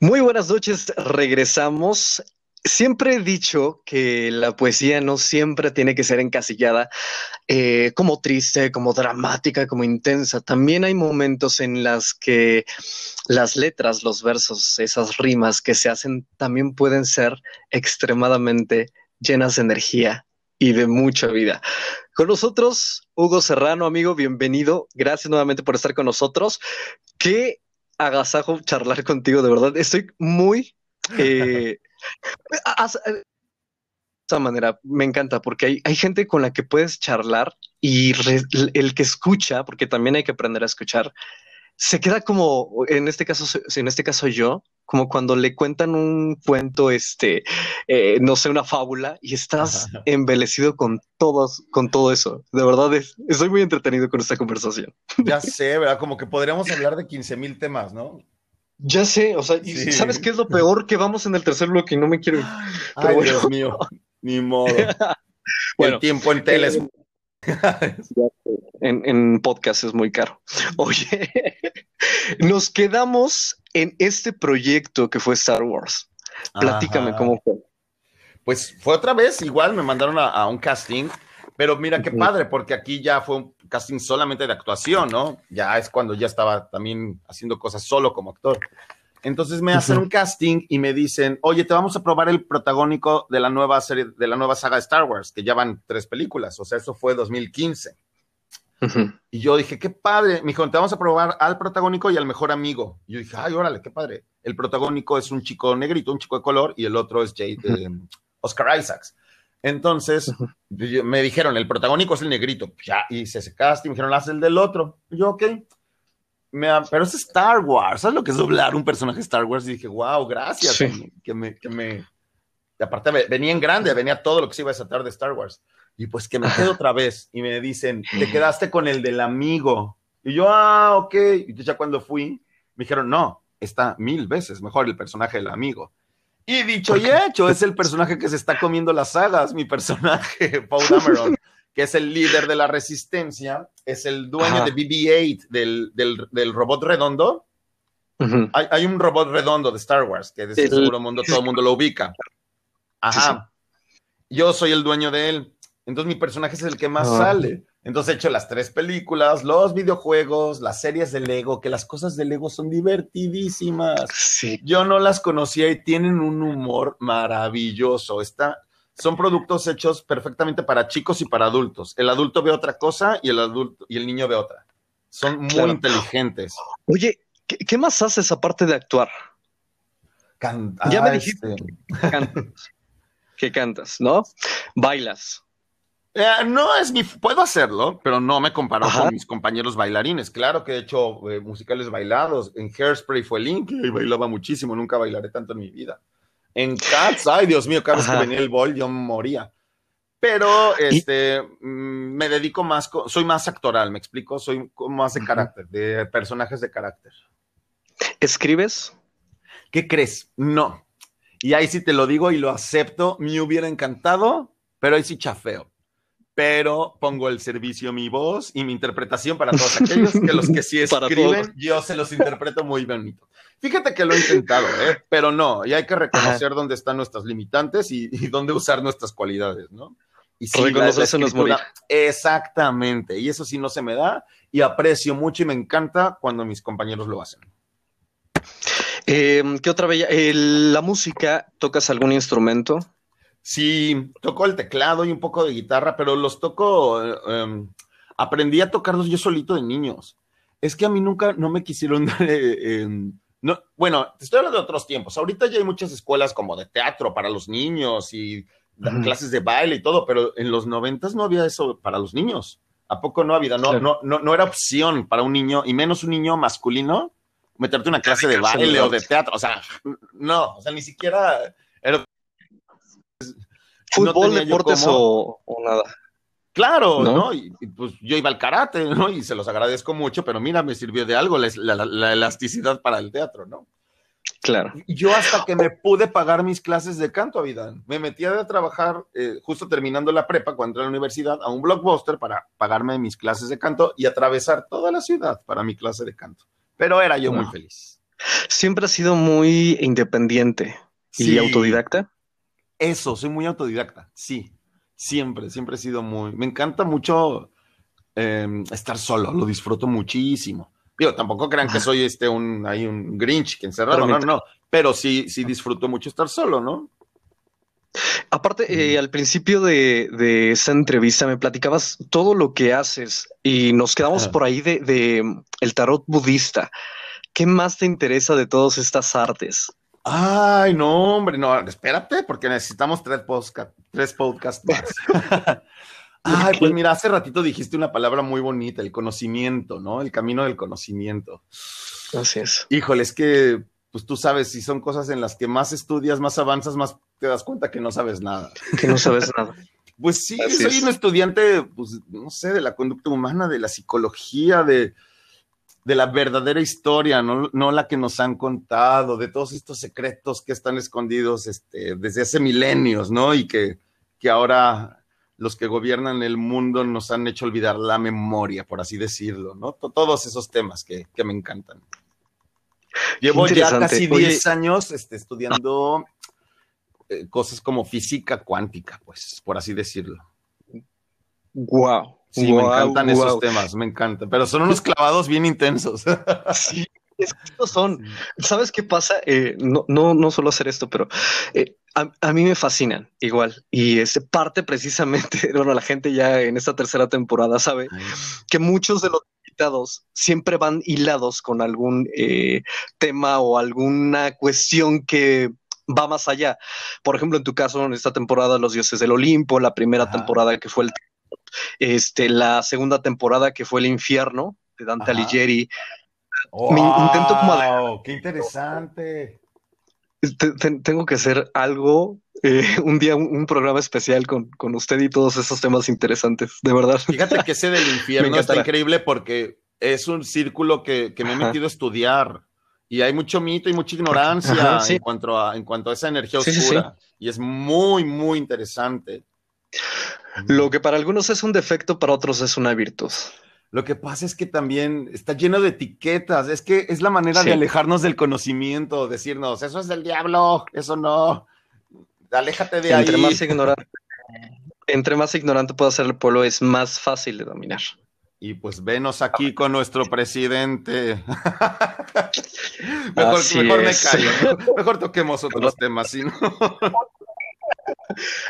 Muy buenas noches, regresamos Siempre he dicho que la poesía no siempre tiene que ser encasillada eh, como triste, como dramática, como intensa. También hay momentos en las que las letras, los versos, esas rimas que se hacen también pueden ser extremadamente llenas de energía y de mucha vida. Con nosotros, Hugo Serrano, amigo, bienvenido. Gracias nuevamente por estar con nosotros. Qué agasajo charlar contigo, de verdad. Estoy muy... de esa manera me encanta porque hay, gente con la que puedes charlar y el que escucha, porque también hay que aprender a escuchar, se queda como, en este caso, en este caso yo, como cuando le cuentan un cuento, este, eh, no sé, una fábula, y estás embelecido con todos, con todo eso. De verdad, estoy muy entretenido con esta conversación. Ya sé, ¿verdad? Como que podríamos hablar de 15 mil temas, ¿no? Ya sé, o sea, ¿sabes qué es lo peor? Que vamos en el tercer bloque y no me quiero ir. Ay, Dios mío, ni modo. bueno, el tiempo en tele es... en, en podcast es muy caro. Oye, nos quedamos en este proyecto que fue Star Wars. Platícame cómo fue. Pues fue otra vez, igual me mandaron a un casting pero mira qué padre, porque aquí ya fue un casting solamente de actuación, ¿no? Ya es cuando ya estaba también haciendo cosas solo como actor. Entonces me hacen un casting y me dicen, oye, te vamos a probar el protagónico de la nueva serie, de la nueva saga de Star Wars, que ya van tres películas, o sea, eso fue 2015. Y yo dije, qué padre. Me dijo, te vamos a probar al protagónico y al mejor amigo. Y yo dije, ay, órale, qué padre. El protagónico es un chico negrito, un chico de color, y el otro es Jade, eh, Oscar Isaacs. Entonces me dijeron, el protagónico es el negrito. Ya hice ese casting, me dijeron, haz el del otro. Y yo, ok. pero es Star Wars. ¿Sabes lo que es doblar un personaje Star Wars? Y dije, wow, gracias. Que, me, que me. Y aparte venía en grande, venía todo lo que se iba a desatar de Star Wars. Y pues que me quedo otra vez y me dicen, te quedaste con el del amigo. Y yo, ah, ok. Y ya cuando fui, me dijeron, no, está mil veces mejor el personaje del amigo. Y dicho y hecho, es el personaje que se está comiendo las sagas, mi personaje, Paul Dameron, que es el líder de la resistencia, es el dueño de BB-8, del, robot redondo. hay, un robot redondo de Star Wars, que de seguro mundo, todo el mundo lo ubica. Ajá. Yo soy el dueño de él. Entonces mi personaje es el que más ah. sale. Entonces he hecho las tres películas, los videojuegos, las series de Lego, que las cosas de Lego son divertidísimas. Sí. Yo no las conocía y tienen un humor maravilloso. Está, son productos hechos perfectamente para chicos y para adultos. El adulto ve otra cosa y el adulto y el niño ve otra. Son muy inteligentes. Oye, ¿qué, más haces aparte de actuar? Cantar. Ya me dijiste este. que cantas, ¿no? Bailas. Eh, no es mi, puedo hacerlo, pero no me comparo con mis compañeros bailarines. Claro que he hecho eh, musicales bailados. En Hairspray fue Link y bailaba muchísimo. Nunca bailaré tanto en mi vida. En Cats, ay Dios mío, cada vez que venía el bol yo moría. Pero este, mm, me dedico más, soy más actoral, me explico, soy más de carácter, de personajes de carácter. ¿Escribes? ¿Qué crees? No. Y ahí sí te lo digo y lo acepto, me hubiera encantado, pero ahí sí chafeo. Pero pongo el servicio mi voz y mi interpretación para todos aquellos que los que sí escriben, yo se los interpreto muy bonito. Fíjate que lo he intentado, ¿eh? pero no, y hay que reconocer dónde están nuestras limitantes y, dónde usar nuestras cualidades, ¿no? Y sí, nos morir. Exactamente, y eso sí no se me da y aprecio mucho y me encanta cuando mis compañeros lo hacen. Em, ¿Qué otra bella? la música, ¿tocas algún instrumento? Sí, toco el teclado y un poco de guitarra, pero los toco, eh, em, aprendí a tocarlos yo solito de niños. Es que a mí nunca, no me quisieron dar... Eh, em, no, bueno, te estoy hablando de otros tiempos. Ahorita ya hay muchas escuelas como de teatro para los niños y clases de baile y todo, pero en los noventas no había eso para los niños. ¿A poco no había? No, no, no, no era opción para un niño, y menos un niño masculino, meterte una clase de baile o de teatro. O sea, no, o sea, ni siquiera era... ¿Fútbol, deportes o, nada? Claro, ¿no? Y, pues yo iba al karate, ¿no? Y se los agradezco mucho, pero mira, me sirvió de algo la, elasticidad para el teatro, ¿no? Claro. Yo hasta que me pude pagar mis clases de canto, Avidan, me metí a trabajar eh, justo terminando la prepa, cuando entré a la universidad, a un blockbuster para pagarme mis clases de canto y atravesar toda la ciudad para mi clase de canto. Pero era yo muy feliz. Siempre has sido muy independiente y autodidacta. Eso, soy muy autodidacta, sí. Siempre, siempre he sido muy. Me encanta mucho em, estar solo, lo disfruto muchísimo. Digo, tampoco crean que soy este un, hay un Grinch que encerrado, no, no, pero sí, sí disfruto mucho estar solo, ¿no? Aparte, eh, al principio de, esa entrevista me platicabas todo lo que haces y nos quedamos por ahí de, de, el tarot budista. ¿Qué más te interesa de todas estas artes? Ay, no, hombre, no, espérate, porque necesitamos tres, podcast, tres podcasts más. Ay, pues mira, hace ratito dijiste una palabra muy bonita, el conocimiento, ¿no? El camino del conocimiento. Así es. Híjole, es que, pues tú sabes, si son cosas en las que más estudias, más avanzas, más te das cuenta que no sabes nada. Que no sabes nada. Pues sí, soy un estudiante, pues, no sé, de la conducta humana, de la psicología, de, de la verdadera historia, no, no, la que nos han contado, de todos estos secretos que están escondidos este, desde hace milenios, ¿no? Y que, que ahora los que gobiernan el mundo nos han hecho olvidar la memoria, por así decirlo, ¿no? Todos esos temas que, me encantan. Llevo ya casi 10 años este, estudiando eh, cosas como física cuántica, pues, por así decirlo. Wow. Sí, me encantan esos temas, me encantan, pero son unos clavados bien intensos. sí, estos son. ¿Sabes qué pasa? Eh, no, no, no solo hacer esto, pero eh, a, mí me fascinan igual. Y es parte precisamente, bueno, la gente ya en esta tercera temporada sabe que muchos de los invitados siempre van hilados con algún eh, tema o alguna cuestión que va más allá. Por ejemplo, en tu caso, en esta temporada, Los Dioses del Olimpo, la primera temporada que fue el este, la segunda temporada que fue El Infierno de Dante Alighieri. intento como ¡Qué interesante! tengo que hacer algo, eh, un día, un, programa especial con, usted y todos esos temas interesantes, de verdad. Fíjate que ese del infierno está increíble porque es un círculo que, me he metido a estudiar y hay mucho mito y mucha ignorancia en, cuanto a, en cuanto a esa energía oscura. y es muy, muy interesante. Lo que para algunos es un defecto, para otros es una virtud. Lo que pasa es que también está lleno de etiquetas. Es que es la manera de alejarnos del conocimiento, decirnos, eso es del diablo, eso no. Aléjate de entre Más ignorante, entre más ignorante pueda ser el pueblo, es más fácil de dominar. Y pues venos aquí con nuestro presidente. mejor, mejor me callo, mejor, toquemos otros temas, ¿sí?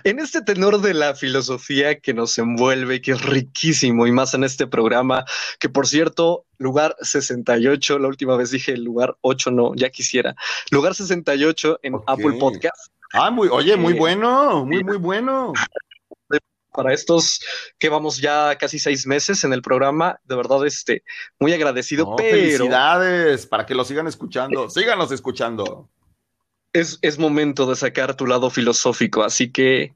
En este tenor de la filosofía que nos envuelve, que es riquísimo, y más en este programa, que por cierto, lugar 68, la última vez dije lugar 8, no, ya quisiera. Lugar 68 en Apple Podcast. Ah, muy, oye, muy bueno, muy, muy bueno. para estos que vamos ya casi seis meses en el programa. De verdad, este, muy agradecido, No, pero Felicidades, para que lo sigan escuchando. Síganos escuchando. Es, es momento de sacar tu lado filosófico, así que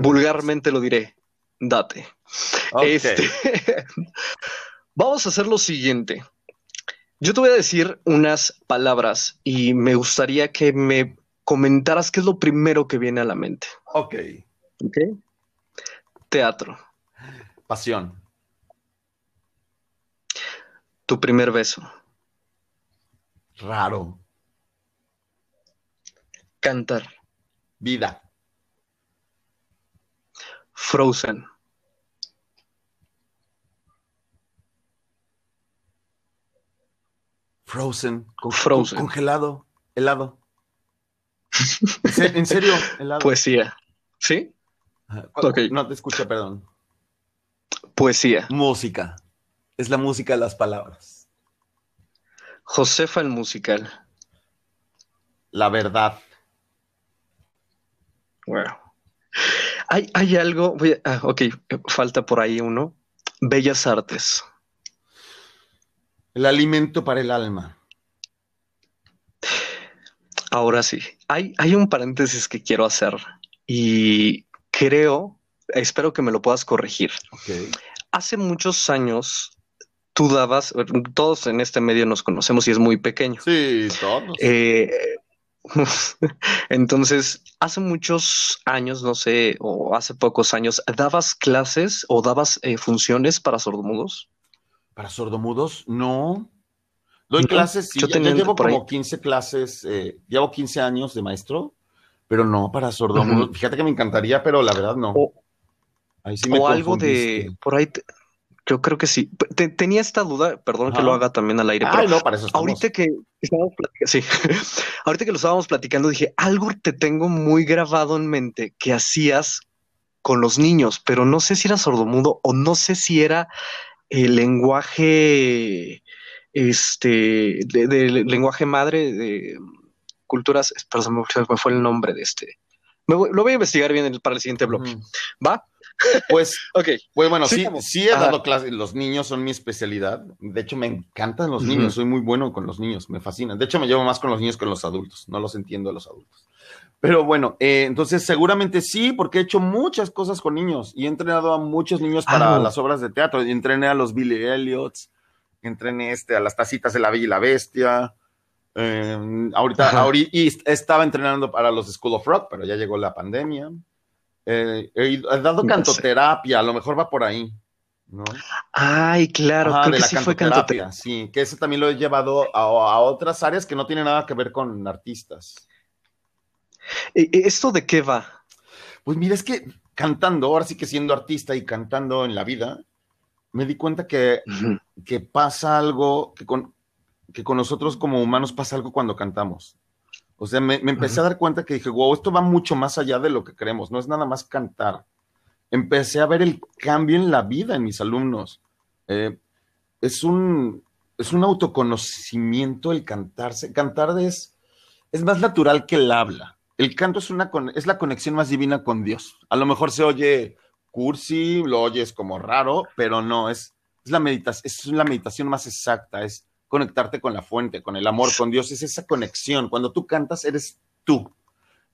vulgarmente lo diré. Date. Este, vamos a hacer lo siguiente. Yo te voy a decir unas palabras y me gustaría que me comentaras qué es lo primero que viene a la mente. Ok. ¿Ok? Teatro. Pasión. Tu primer beso. Raro. Cantar. Vida. Frozen. Frozen. Con- Frozen. con- congelado. Helado. ¿En se- en serio? Helado. Poesía. ¿Sí? Ajá. ok. No te escuché, perdón. Poesía. Música. Es la música de las palabras. Josefa el musical. La verdad. Wow. Hay, hay algo. voy a- ah, ok, falta por ahí uno. Bellas artes. El alimento para el alma. Ahora sí, hay, hay un paréntesis que quiero hacer y creo, espero que me lo puedas corregir. Ok. Hace muchos años tú dabas, todos en este medio nos conocemos y es muy pequeño. Sí, todos. Eh, entonces, hace muchos años, no sé, o hace pocos años, ¿dabas clases o dabas eh, funciones para sordomudos? ¿Para sordomudos? No. Doy No, clases, sí, yo ya, llevo por ahí. como 15 clases, eh, llevo 15 años de maestro, pero no para sordomudos. Fíjate que me encantaría, pero la verdad no. O, Ahí sí me o algo de, por ahí, te- yo creo que sí. Te- tenía esta duda, perdón que lo haga también al aire, pero Ay, no, para eso estamos. Ahorita que estábamos platicando, sí, ahorita que lo estábamos platicando, dije, algo te tengo muy grabado en mente que hacías con los niños, pero no sé si era sordomudo o no sé si era el lenguaje, este, de, de lenguaje madre de culturas, pero se me, fue el nombre de este. Me voy- lo voy a investigar bien para el siguiente bloque. ¿Va? Pues, Ok. pues bueno, sí, sí he dado clases. Los niños son mi especialidad. De hecho, me encantan los niños. Soy muy bueno con los niños. Me fascinan. De hecho, me llevo más con los niños que con los adultos. No los entiendo a los adultos. Pero bueno, eh, entonces seguramente sí, porque he hecho muchas cosas con niños y he entrenado a muchos niños para Ah. las obras de teatro. Y entrené a los Billy Elliots, entrené este, a las tacitas de la Bella y la Bestia. Eh, ahorita, ahorita, y est- estaba entrenando para los School of Rock, pero ya llegó la pandemia. Eh, he, dado cantoterapia, a lo mejor va por ahí, ¿no? Ay, claro, Ajá, creo de que la sí fue cantoterapia, sí, que ese también lo he llevado a, a otras áreas que no tienen nada que ver con artistas. Eh, eh, ¿Esto de qué va? Pues mira, es que cantando, ahora sí que siendo artista y cantando en la vida, me di cuenta que, que pasa algo, que con, que con nosotros como humanos pasa algo cuando cantamos. O sea, me, me empecé a dar cuenta que dije, wow, esto va mucho más allá de lo que creemos, no es nada más cantar. Empecé a ver el cambio en la vida en mis alumnos. Eh, es, un, es un autoconocimiento el cantarse. Cantar es, es más natural que el habla. El canto es, una, es la conexión más divina con Dios. A lo mejor se oye cursi, lo oyes como raro, pero no, es, es, la, medita es la meditación más exacta, es conectarte con la fuente, con el amor, con Dios, es esa conexión. Cuando tú cantas, eres tú.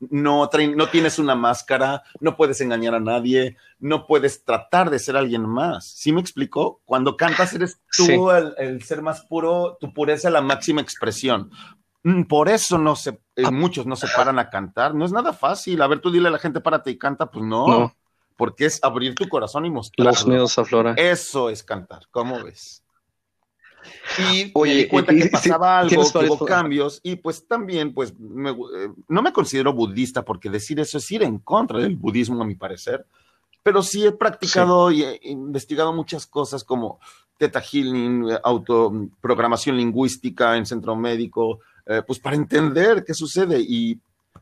No, no tienes una máscara, no puedes engañar a nadie, no puedes tratar de ser alguien más. ¿Sí me explicó? Cuando cantas, eres tú Sí. el, el ser más puro, tu pureza, la máxima expresión. Mm, Por eso no se, eh, Ah. muchos no se paran a cantar. No es nada fácil. A ver, tú dile a la gente, párate y canta. Pues no, No. porque es abrir tu corazón y mostrarlo. Los miedos afloran. Eso es cantar. ¿Cómo ves? Y Oye, me di cuenta y- que sí, pasaba algo, que hubo cambios, y pues también, pues, me- eh, no me considero budista, porque decir eso es ir en contra del budismo, a mi parecer, pero sí he practicado y he investigado muchas cosas como Theta Healing, eh, autoprogramación lingüística en centro médico, eh, pues para entender qué sucede, y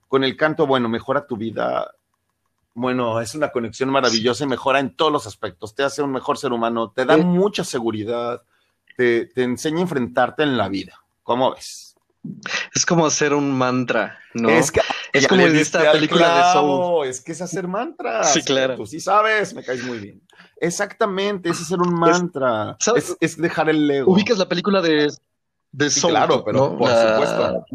con el canto, bueno, mejora tu vida. Bueno, es una conexión maravillosa y mejora en todos los aspectos. Te hace un mejor ser humano, te da mucha seguridad, te, te enseña a enfrentarte en la vida. ¿Cómo ves? Es como hacer un mantra, ¿no? Es que Es como en esta película de Soul. Es que es hacer mantras. Sí, claro. Tú sí sabes, me caes muy bien. Exactamente, es hacer un mantra. Es, es dejar el ego. Ubicas la película de, de Sí, Soul, claro, pero ¿no? por La- supuesto.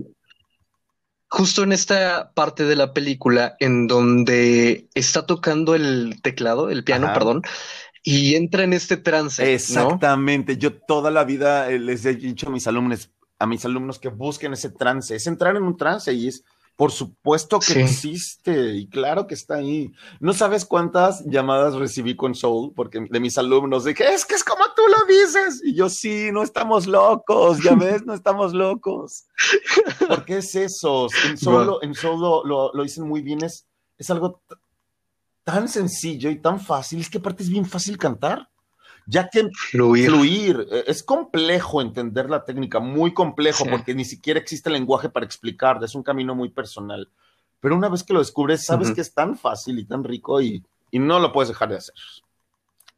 Justo en esta parte de la película en donde está tocando el teclado, el piano, Ajá. perdón, y entra en este trance, ¿no? Exactamente. Yo toda la vida eh, les he dicho a mis alumnos, a mis alumnos que busquen ese trance. Es entrar en un trance y es, por supuesto que Sí. existe y claro que está ahí. No sabes cuántas llamadas recibí con Soul porque de mis alumnos de que es que es como tú lo dices y yo sí, no estamos locos, ya ves, no estamos locos. ¿Por qué es eso? En Soul, en Soul lo, lo- lo dicen muy bien, es, es algo tan sencillo y tan fácil, es que aparte es bien fácil cantar. Ya que Fluir. fluir. Eh, Es complejo entender la técnica, muy complejo, Sí. porque ni siquiera existe lenguaje para explicar, es un camino muy personal. Pero una vez que lo descubres, sabes Ujú. que es tan fácil y tan rico y, y no lo puedes dejar de hacer.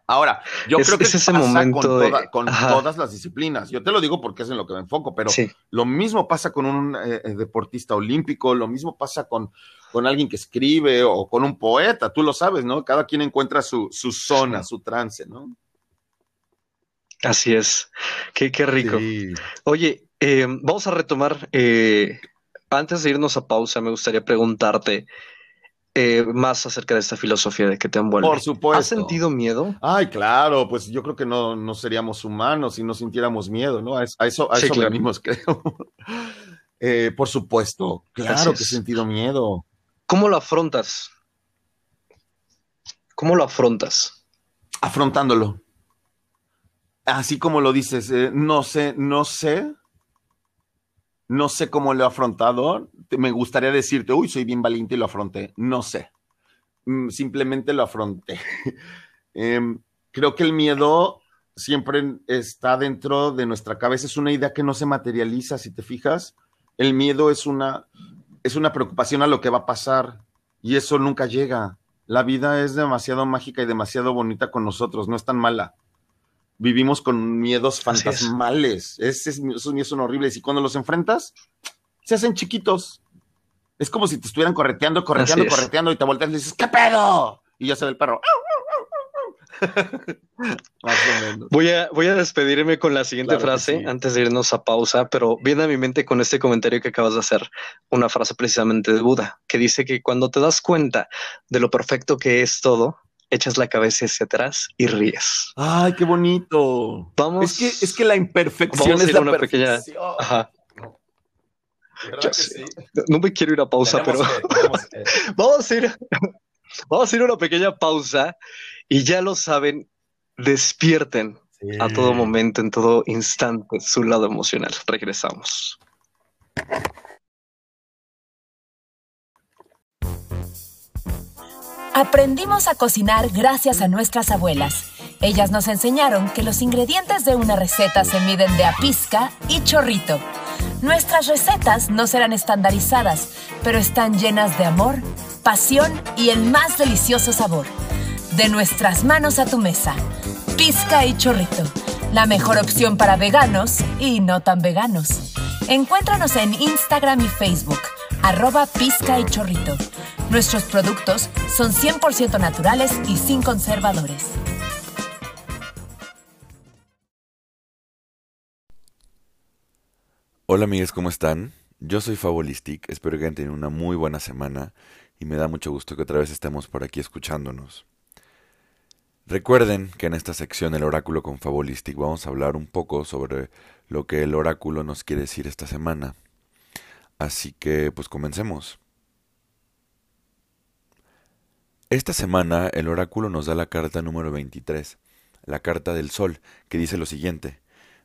Ahora, yo Es- creo que es ese pasa momento con, de- toda- con todas las disciplinas. Yo te lo digo porque es en lo que me enfoco, pero Sí. lo mismo pasa con un eh, eh, deportista olímpico, lo mismo pasa con, con alguien que escribe o con un poeta, tú lo sabes, ¿no? Cada quien encuentra su, su zona, su trance, ¿no? Así es. Qué, qué rico. Sí. Oye, eh, vamos a retomar. eh, antes de irnos a pausa, me gustaría preguntarte eh, más acerca de esta filosofía de que te envuelve. Por supuesto. ¿Has sentido miedo? Ay, claro, pues yo creo que no, no seríamos humanos si no sintiéramos miedo, ¿no? A, es- a eso, a Sí, eso claro. venimos, creo. Eh, por supuesto, Así claro que he sentido miedo. ¿Cómo lo afrontas? ¿Cómo lo afrontas? Afrontándolo. Así como lo dices, eh, no sé, no sé, no sé cómo lo he afrontado. Me gustaría decirte, uy, soy bien valiente y lo afronté. No sé. Mm, Simplemente lo afronté. Em, creo que el miedo siempre está dentro de nuestra cabeza. Es una idea que no se materializa, si te fijas. El miedo es una, es una preocupación a lo que va a pasar y eso nunca llega. La vida es demasiado mágica y demasiado bonita con nosotros, no es tan mala. Vivimos con miedos es. fantasmales. Es- esos miedos son horribles y cuando los enfrentas, se hacen chiquitos. Es como si te estuvieran correteando, correteando, correteando y te volteas y dices, ¿qué pedo? Y ya se ve el perro. Más o menos. Voy a, voy a despedirme con la siguiente Claro frase sí. antes de irnos a pausa, pero viene a mi mente con este comentario que acabas de hacer, una frase precisamente de Buda, que dice que cuando te das cuenta de lo perfecto que es todo, echas la cabeza hacia atrás y ríes. Ay, qué bonito. Vamos. Es que, es que la imperfección Vamos a es ir la una pequeña-. No me quiero ir a pausa, Tenemos pero que- tenemos que- vamos a ir, vamos a ir a una pequeña pausa y ya lo saben, despierten a todo momento, en todo instante, su lado emocional. Regresamos. Aprendimos a cocinar gracias a nuestras abuelas. Ellas nos enseñaron que los ingredientes de una receta se miden de a pizca y chorrito. Nuestras recetas no serán estandarizadas, pero están llenas de amor, pasión y el más delicioso sabor. De nuestras manos a tu mesa. Pizca y chorrito. La mejor opción para veganos y no tan veganos. Encuéntranos en Instagram y Facebook, arroba pizca y chorrito. Nuestros productos son 100% naturales y sin conservadores. Hola amigos, ¿cómo están? Yo soy Fabolistic, espero que hayan tenido una muy buena semana y me da mucho gusto que otra vez estemos por aquí escuchándonos. Recuerden que en esta sección El Oráculo con Fabolistic vamos a hablar un poco sobre lo que el oráculo nos quiere decir esta semana. Así que pues comencemos. Esta semana el oráculo nos da la carta número 23, la carta del sol, que dice lo siguiente.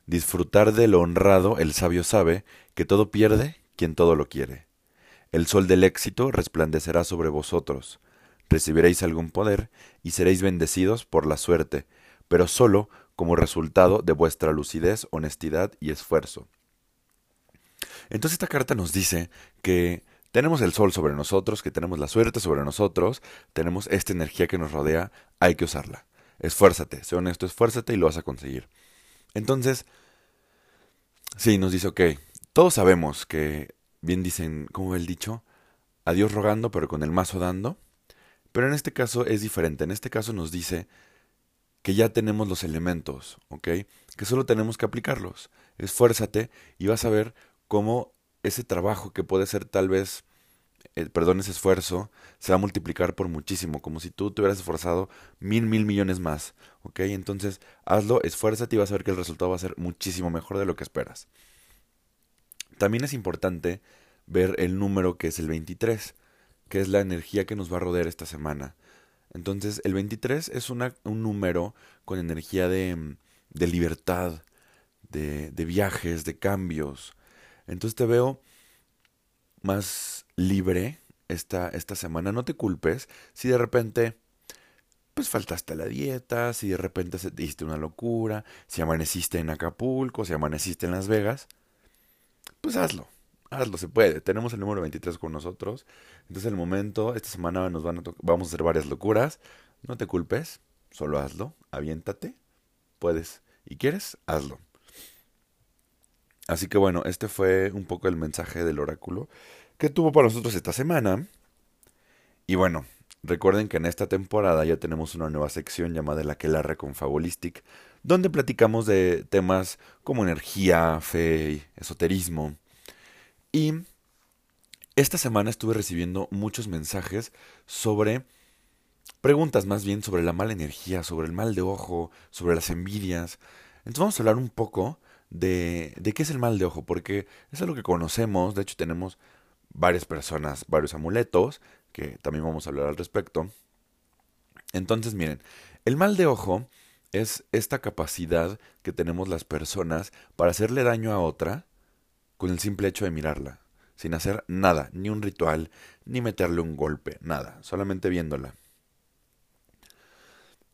Disfrutar de lo honrado, el sabio sabe que todo pierde quien todo lo quiere. El sol del éxito resplandecerá sobre vosotros. Recibiréis algún poder y seréis bendecidos por la suerte, pero sólo como resultado de vuestra lucidez, honestidad y esfuerzo. Entonces esta carta nos dice que tenemos el sol sobre nosotros, que tenemos la suerte sobre nosotros, tenemos esta energía que nos rodea, hay que usarla. Esfuérzate, sé honesto, esfuérzate y lo vas a conseguir. Entonces, sí, nos dice, ok, todos sabemos que, bien dicen, como el dicho, a Dios rogando, pero con el mazo dando. Pero en este caso es diferente. En este caso nos dice que ya tenemos los elementos, ¿ok? Que solo tenemos que aplicarlos. Esfuérzate y vas a ver cómo ese trabajo que puede ser tal vez, eh, perdón, ese esfuerzo, se va a multiplicar por muchísimo, como si tú te hubieras esforzado mil, mil millones más, ¿ok? Entonces, hazlo, esfuérzate y vas a ver que el resultado va a ser muchísimo mejor de lo que esperas. También es importante ver el número que es el 23, que es la energía que nos va a rodear esta semana. Entonces, el 23 es un número con energía de, de libertad, de, de viajes, de cambios. Entonces te veo más libre esta, esta semana. No te culpes si de repente pues faltaste a la dieta, si de repente te diste una locura, si amaneciste en Acapulco, si amaneciste en Las Vegas, pues hazlo hazlo, se puede. Tenemos el número 23 con nosotros. Entonces, el momento, esta semana nos van a vamos a hacer varias locuras. No te culpes, solo hazlo, aviéntate. Puedes y quieres, hazlo. Así que bueno, este fue un poco el mensaje del oráculo que tuvo para nosotros esta semana. Y bueno, recuerden que en esta temporada ya tenemos una nueva sección llamada La que la con Fabulistic, donde platicamos de temas como energía, fe, esoterismo. Y esta semana estuve recibiendo muchos mensajes sobre preguntas más bien sobre la mala energía, sobre el mal de ojo, sobre las envidias. Entonces vamos a hablar un poco de, de qué es el mal de ojo, porque es algo que conocemos, de hecho tenemos varias personas, varios amuletos, que también vamos a hablar al respecto. Entonces miren, el mal de ojo es esta capacidad que tenemos las personas para hacerle daño a otra con el simple hecho de mirarla, sin hacer nada, ni un ritual, ni meterle un golpe, nada, solamente viéndola.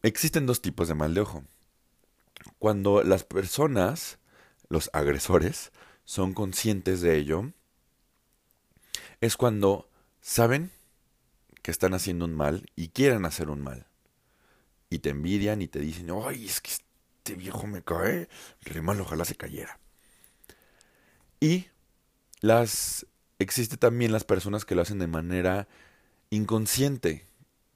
Existen dos tipos de mal de ojo. Cuando las personas, los agresores, son conscientes de ello, es cuando saben que están haciendo un mal y quieren hacer un mal. Y te envidian y te dicen, ay, es que este viejo me cae, re mal, ojalá se cayera. Y las existe también las personas que lo hacen de manera inconsciente,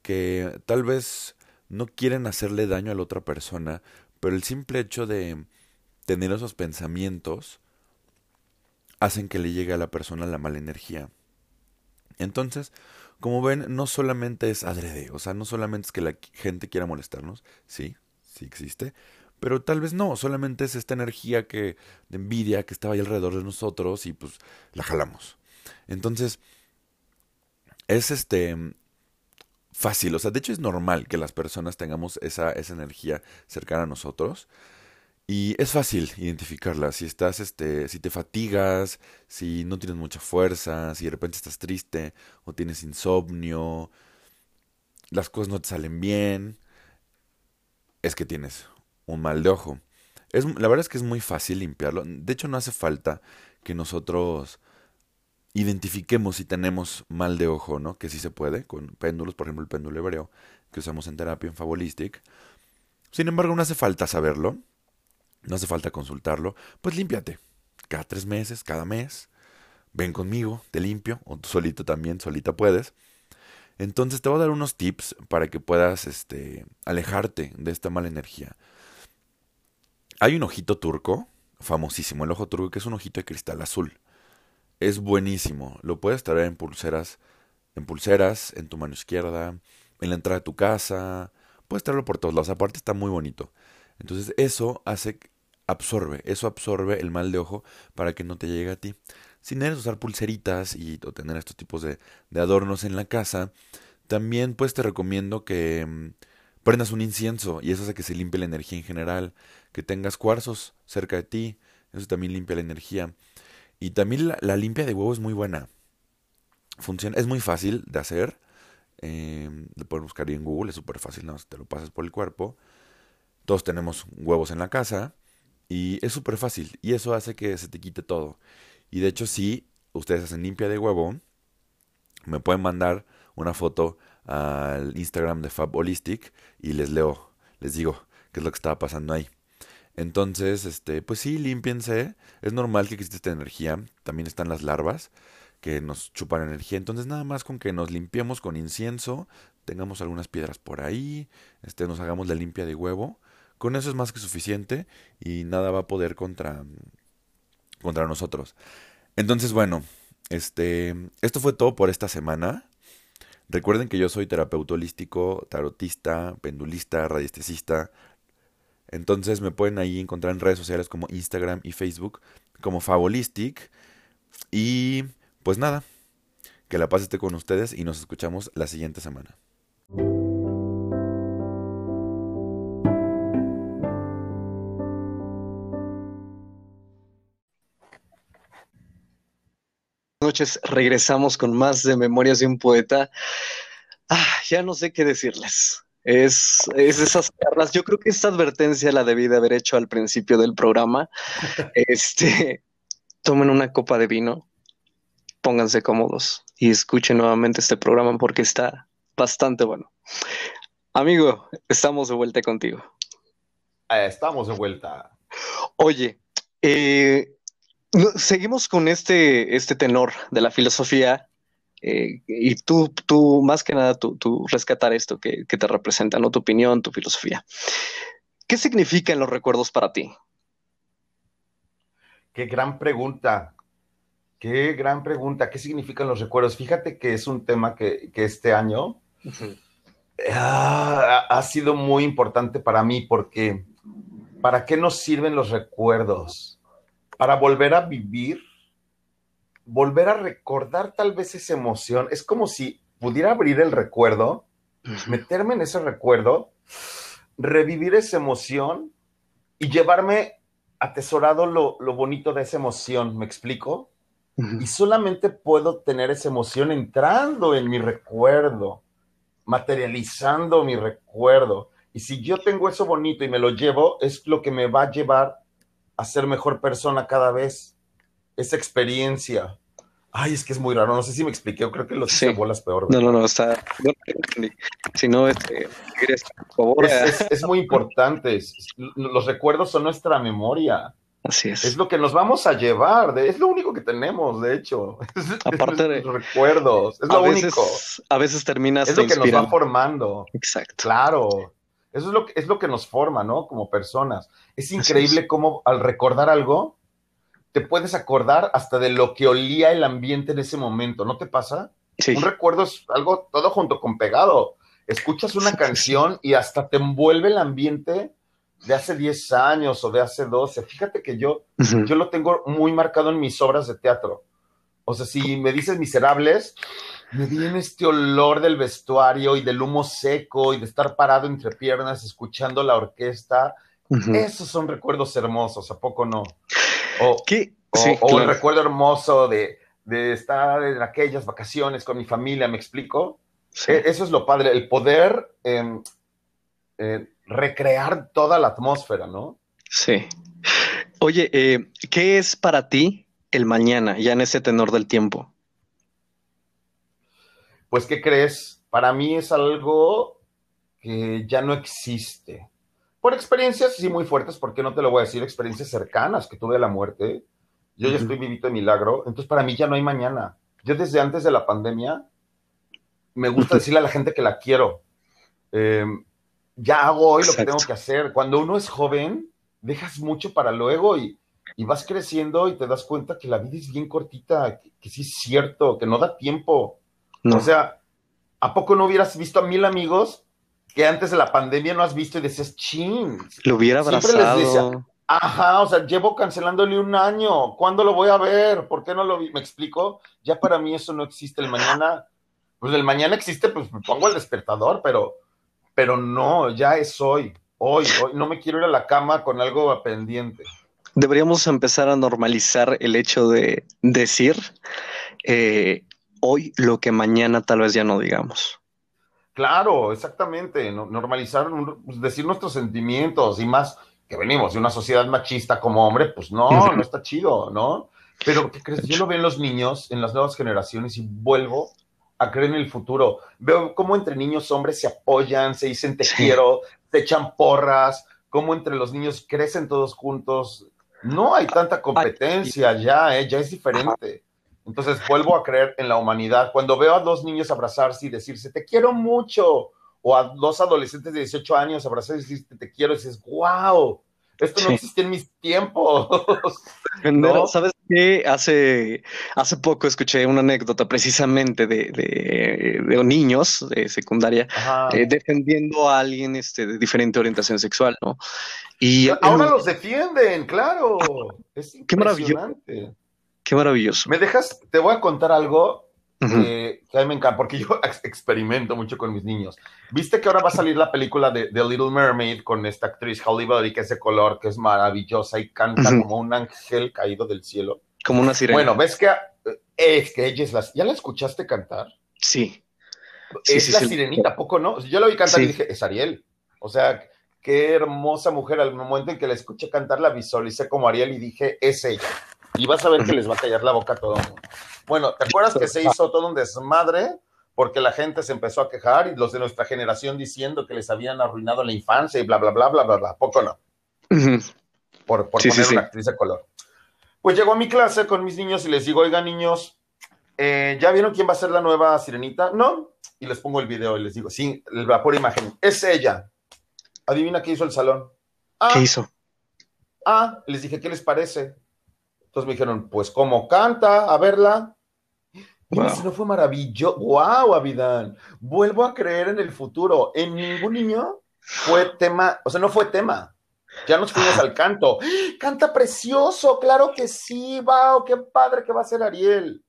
que tal vez no quieren hacerle daño a la otra persona, pero el simple hecho de tener esos pensamientos hacen que le llegue a la persona la mala energía. Entonces, como ven, no solamente es adrede, o sea, no solamente es que la gente quiera molestarnos, sí, sí existe, pero tal vez no, solamente es esta energía que de envidia que estaba ahí alrededor de nosotros y pues la jalamos. Entonces, es este fácil, o sea, de hecho es normal que las personas tengamos esa, esa energía cercana a nosotros. Y es fácil identificarla. Si estás, este, si te fatigas, si no tienes mucha fuerza, si de repente estás triste o tienes insomnio, las cosas no te salen bien, es que tienes un mal de ojo. Es, la verdad es que es muy fácil limpiarlo. De hecho, no hace falta que nosotros identifiquemos si tenemos mal de ojo, ¿no? Que sí se puede, con péndulos, por ejemplo, el péndulo hebreo, que usamos en terapia, en Fabulistic. Sin embargo, no hace falta saberlo, no hace falta consultarlo. Pues límpiate. Cada tres meses, cada mes. Ven conmigo, te limpio, o tú solito también, solita puedes. Entonces te voy a dar unos tips para que puedas este, alejarte de esta mala energía. Hay un ojito turco, famosísimo, el ojo turco, que es un ojito de cristal azul. Es buenísimo. Lo puedes traer en pulseras, en pulseras, en tu mano izquierda, en la entrada de tu casa. Puedes traerlo por todos lados. Aparte está muy bonito. Entonces eso hace, absorbe, eso absorbe el mal de ojo para que no te llegue a ti. Si necesitas usar pulseritas y tener estos tipos de, de adornos en la casa, también pues te recomiendo que mm, prendas un incienso y eso hace que se limpie la energía en general, que tengas cuarzos cerca de ti, eso también limpia la energía. Y también la, limpia de huevo es muy buena. Funciona, es muy fácil de hacer. Eh, lo puedes buscar en Google, es súper fácil, ¿no? te lo pasas por el cuerpo. Todos tenemos huevos en la casa y es súper fácil y eso hace que se te quite todo. Y de hecho, si ustedes hacen limpia de huevo, me pueden mandar una foto al Instagram de Fab Holistic y les leo, les digo qué es lo que estaba pasando ahí. Entonces, este, pues sí, límpiense. Es normal que exista esta energía. También están las larvas, que nos chupan energía. Entonces nada más con que nos limpiemos con incienso, tengamos algunas piedras por ahí, este, nos hagamos la limpia de huevo, con eso es más que suficiente y nada va a poder contra, contra nosotros. Entonces bueno, este, esto fue todo por esta semana. Recuerden que yo soy terapeuta holístico, tarotista, pendulista, radiestesista. Entonces me pueden ahí encontrar en redes sociales como Instagram y Facebook como Favolistic. Y pues nada, que la paz esté con ustedes y nos escuchamos la siguiente semana. Noches regresamos con más de Memorias de un Poeta. Ah, ya no sé qué decirles. Es, es esas charlas. Yo creo que esta advertencia la debí de haber hecho al principio del programa. Este, tomen una copa de vino, pónganse cómodos y escuchen nuevamente este programa porque está bastante bueno. Amigo, estamos de vuelta contigo. Eh, estamos de vuelta. Oye, eh, seguimos con este, este tenor de la filosofía eh, y tú, tú, más que nada, tú, rescatar esto que, te representa, ¿no? Tu opinión, tu filosofía. ¿Qué significan los recuerdos para ti? Qué gran pregunta. Qué gran pregunta. ¿Qué significan los recuerdos? Fíjate que es un tema que, este año ah, ha sido muy importante para mí porque ¿para qué nos sirven los recuerdos? Para volver a vivir, volver a recordar tal vez esa emoción. Es como si pudiera abrir el recuerdo, meterme en ese recuerdo, revivir esa emoción y llevarme atesorado lo, bonito de esa emoción. ¿Me explico? Y solamente puedo tener esa emoción entrando en mi recuerdo, materializando mi recuerdo. Y si yo tengo eso bonito y me lo llevo, es lo que me va a llevar a ser mejor persona cada vez. Esa experiencia. Ay, es que es muy raro. No sé si me expliqué. Yo creo que lo sí. bolas peor. No, no, no. Está. Si no, este, por favor. Es, muy importante. Los recuerdos son nuestra memoria. Así es. Es lo que nos vamos a llevar. es lo único que tenemos, de hecho. Aparte de los recuerdos. Es lo único. A veces terminas. Es lo que nos va formando. Exacto. Claro. Eso es lo que, es lo que nos forma, ¿no? Como personas. Es increíble cómo al recordar algo, te puedes acordar hasta de lo que olía el ambiente en ese momento, ¿no te pasa? Sí. Un recuerdo es algo todo junto con pegado. Escuchas una canción y hasta te envuelve el ambiente de hace 10 años o de hace 12. Fíjate que yo, yo lo tengo muy marcado en mis obras de teatro. O sea, si me dices miserables, me viene este olor del vestuario y del humo seco y de estar parado entre piernas escuchando la orquesta. Esos son recuerdos hermosos, ¿a poco no? O, ¿Qué? o, el recuerdo hermoso de, estar en aquellas vacaciones con mi familia, ¿me explico? E, eso es lo padre, el poder em, eh, recrear toda la atmósfera, ¿no? Sí. Oye, eh, ¿qué es para ti el mañana, ya en ese tenor del tiempo? Pues, ¿qué crees? Para mí es algo que ya no existe. Por experiencias, sí, muy fuertes, porque no te lo voy a decir, experiencias cercanas que tuve a la muerte. Yo ya estoy vivito de milagro, entonces para mí ya no hay mañana. Yo desde antes de la pandemia me gusta decirle a la gente que la quiero. Em, ya hago hoy lo que tengo que hacer. Cuando uno es joven, dejas mucho para luego y, vas creciendo y te das cuenta que la vida es bien cortita, que sí es cierto, que no da tiempo. O sea, ¿a poco no hubieras visto a mil amigos que antes de la pandemia no has visto y decías, chin? Lo hubiera abrazado. Les decía, Ajá, o sea, llevo cancelándole un año. ¿Cuándo lo voy a ver? ¿Por qué no lo vi? ¿Me explico? Ya para mí eso no existe. El mañana, pues el mañana existe, pues me pongo el despertador, pero, pero no, ya es hoy. Hoy, hoy. No me quiero ir a la cama con algo pendiente. Deberíamos empezar a normalizar el hecho de decir, eh, hoy lo que mañana tal vez ya no digamos. Claro, exactamente. Normalizar, decir nuestros sentimientos y más que venimos de una sociedad machista como hombre, pues no, no está chido, ¿no? Pero ¿qué crees? Yo lo veo en los niños, en las nuevas generaciones y vuelvo a creer en el futuro. Veo cómo entre niños hombres se apoyan, se dicen te quiero, te echan porras, cómo entre los niños crecen todos juntos. No hay tanta competencia ya, ¿eh? ya es diferente. Entonces vuelvo a creer en la humanidad. Cuando veo a dos niños abrazarse y decirse, te quiero mucho, o a dos adolescentes de 18 años abrazarse y decirse, te quiero, y dices, wow, esto no Sí. existía en mis tiempos. ¿No? ¿Sabes qué? Hace, hace poco escuché una anécdota precisamente de, de- de niños de secundaria eh, defendiendo a alguien este, de diferente orientación sexual, ¿no? Y Ahora eh, los defienden, claro. Es Qué maravilloso. qué maravilloso. ¿Me dejas? Te voy a contar algo Que, que a mí me encanta, porque yo ex- experimento mucho con mis niños. ¿Viste que ahora va a salir la película de, de Little Mermaid con esta actriz Halle Berry, que es de color, que es maravillosa y canta como un ángel caído del cielo? Como una sirena. Bueno, ves que eh, es que ella es la... ¿Ya la escuchaste cantar? sí. Sí, es sí, la sí. sirenita, ¿a poco no? Yo la vi cantar y dije, es Ariel. O sea, qué hermosa mujer. Al momento en que la escuché cantar, la visualicé como Ariel y dije, es ella. Y vas a ver que les va a callar la boca a todo el mundo. Bueno, ¿te acuerdas que se hizo todo un desmadre? Porque la gente se empezó a quejar y los de nuestra generación diciendo que les habían arruinado la infancia y bla, bla, bla, bla, bla, bla. ¿A Poco no, por, por Sí, poner sí. una actriz de color. Pues llego a mi clase con mis niños y les digo, oigan, niños, eh, ¿ya vieron quién va a ser la nueva sirenita? No. Y les pongo el video y les digo, sí, la pura imagen. Es ella. Adivina qué hizo el salón. Ah, ¿Qué hizo? ah, les dije, ¿qué les parece? Entonces me dijeron, pues, ¿cómo canta? A verla. Wow. si no fue maravilloso. ¡Wow, Avidán! Vuelvo a creer en el futuro. En ningún niño fue tema, o sea, no fue tema. Ya nos fuimos al canto. Canta precioso, claro que sí, wow, qué padre que va a ser Ariel.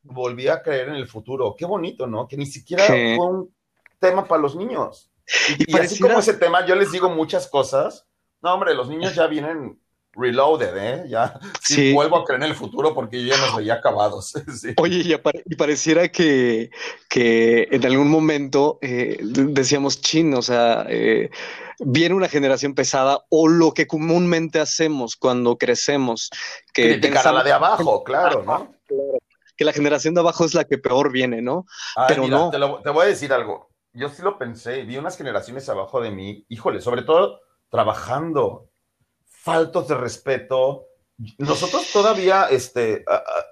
Volví a creer en el futuro. Qué bonito, ¿no? Que ni siquiera fue un tema para los niños. Y, Y y así como ese tema, yo les digo muchas cosas. No, hombre, los niños ya vienen reloaded, ¿eh? Ya sí, Sí. vuelvo a creer en el futuro porque yo ya los veía acabados. Sí. Oye, y, apare- y pareciera que, que en algún momento eh, decíamos chin, o sea, eh, viene una generación pesada o lo que comúnmente hacemos cuando crecemos, que Criticar a la pensamos de abajo, claro, ¿no? que la generación de abajo es la que peor viene, ¿no? Ay, Pero mira, no. Te, lo- te voy a decir algo. Yo sí lo pensé, vi unas generaciones abajo de mí, híjole, sobre todo trabajando, faltos de respeto. Nosotros todavía este, a- a-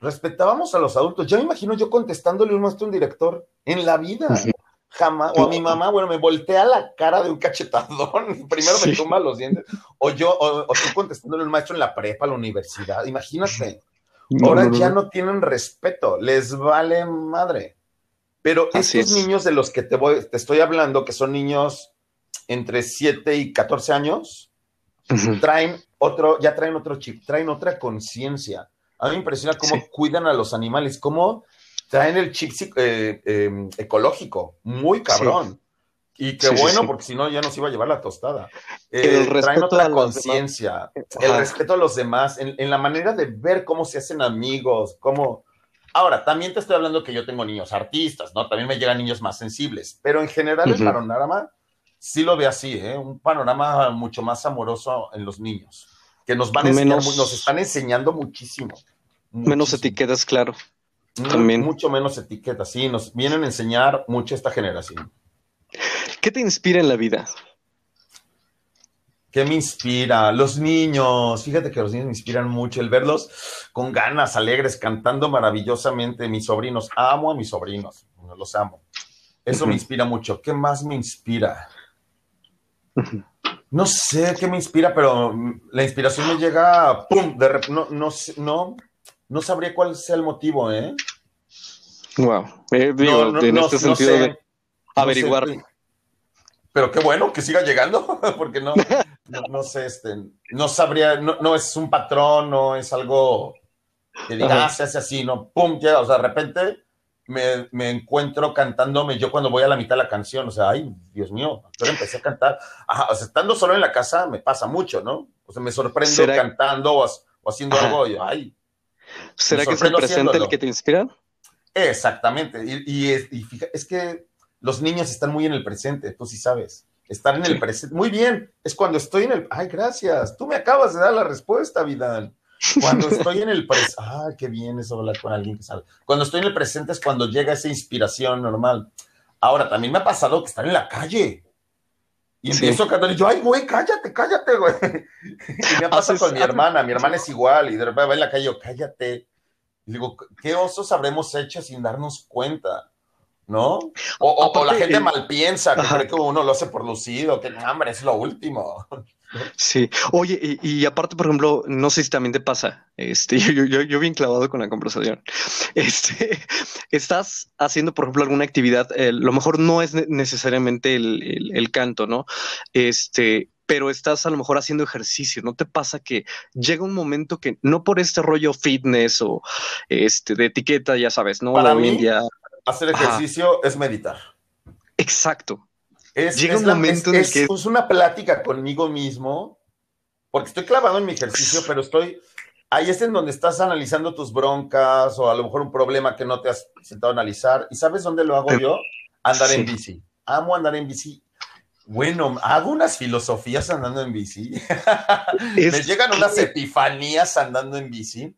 respetábamos a los adultos. Ya me imagino yo contestándole un maestro, un director, en la vida. Jamás, o a mi mamá, bueno, me voltea la cara de un cachetadón. Primero me tumba los dientes. O yo, o, o tú contestándole a un maestro en la prepa, la universidad. Imagínate. Ahora ya no tienen respeto, les vale madre. Pero Así estos es. niños de los que te, voy, te estoy hablando, que son niños entre 7 y 14 años, Traen otro, ya traen otro chip, traen otra conciencia. A mí me impresiona cómo Sí. cuidan a los animales, cómo traen el chip eh, eh, ecológico, muy cabrón. Y qué Sí, bueno, porque si no ya nos iba a llevar la tostada. El Eh, traen respeto otra conciencia, el respeto a los demás, en, en la manera de ver cómo se hacen amigos, cómo... Ahora, también te estoy hablando que yo tengo niños artistas, ¿no? También me llegan niños más sensibles, pero en general el Ujú. panorama sí lo ve así, ¿eh? Un panorama mucho más amoroso en los niños, que nos van enseñar Menos- nos están enseñando muchísimo. Menos etiquetas, claro. Mu- también. Mucho menos etiquetas, sí, nos vienen a enseñar mucho esta generación. ¿Qué te inspira en la vida? ¿Qué me inspira? Los niños. Fíjate que los niños me inspiran mucho. El verlos con ganas, alegres, cantando maravillosamente. Mis sobrinos. Amo a mis sobrinos. Los amo. Eso me inspira mucho. ¿Qué más me inspira? No sé qué me inspira, pero la inspiración me llega, ¡pum! De rep- no, no, no, no sabría cuál sea el motivo, ¿eh? Wow. Eh, digo, No, no, en este sentido sé. de averiguar. sé, pero qué bueno que siga llegando, porque no, no, sé, este, no sabría, no, no es un patrón, no es algo que diga, ah, se hace así, no, pum, llega, o sea, de repente me, me encuentro cantándome yo cuando voy a la mitad de la canción, o sea, ay, Dios mío, pero empecé a cantar, Ajá, o sea, estando solo en la casa me pasa mucho, ¿no? O sea, me sorprendo ¿Será- cantando o, ha- o haciendo Ajá. algo, y, ay, ¿Será que es el presente el que te inspira? Exactamente. Y, y es, y fija- es que los niños están muy en el presente, tú sí sabes. Están en Sí. el presente. Muy bien. Es cuando estoy en el. Ay, gracias. Tú me acabas de dar la respuesta, Vidal. Cuando estoy en el presente. Ay, qué bien eso hablar con alguien que sabe. Cuando estoy en el presente es cuando llega esa inspiración normal. Ahora, también me ha pasado que estar en la calle. Y Sí. empiezo a cantar y yo, ay, güey, cállate, cállate, güey. Y me pasa Haces- con mi hermana. Mi hermana es igual. Y de repente va en la calle yo, cállate. Y digo, ¿qué osos habremos hecho sin darnos cuenta? ¿No? O, la gente mal piensa, que cree que uno lo hace por lucido, que hambre es lo último. Sí, oye, y, aparte, por ejemplo, no sé si también te pasa, este, yo, yo, yo bien clavado con la conversación, este, estás haciendo, por ejemplo, alguna actividad, lo mejor no es necesariamente el, el, canto, ¿no? Este, pero estás a lo mejor haciendo ejercicio, ¿no te pasa que llega un momento que no por este rollo fitness o este de etiqueta, ya sabes, ¿no? Para mí, hacer ejercicio es meditar. Exacto. Es, Llega un momento en el que es una plática conmigo mismo, porque estoy clavado en mi ejercicio, pero estoy ahí es en donde estás analizando tus broncas o a lo mejor un problema que no te has sentado a analizar. ¿Y sabes dónde lo hago yo? Andar en bici. Amo andar en bici. Bueno, hago unas filosofías andando en bici. Me llegan unas epifanías andando en bici.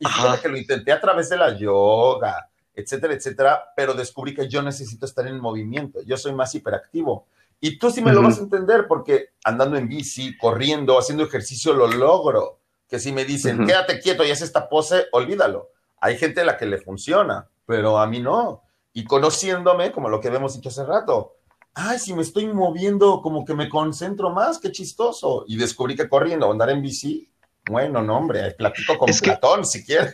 Y fíjate que lo intenté a través de la yoga, etcétera, etcétera, pero descubrí que yo necesito estar en movimiento, yo soy más hiperactivo. Y tú sí me lo vas a entender porque andando en bici, corriendo, haciendo ejercicio, lo logro. Que si me dicen, quédate quieto y haz esta pose, olvídalo. Hay gente a la que le funciona, pero a mí no. Y conociéndome, como lo que hemos dicho hace rato, ay, si me estoy moviendo, como que me concentro más, qué chistoso. Y descubrí que corriendo, andar en bici, bueno, no, hombre, platico con Platón si quieres.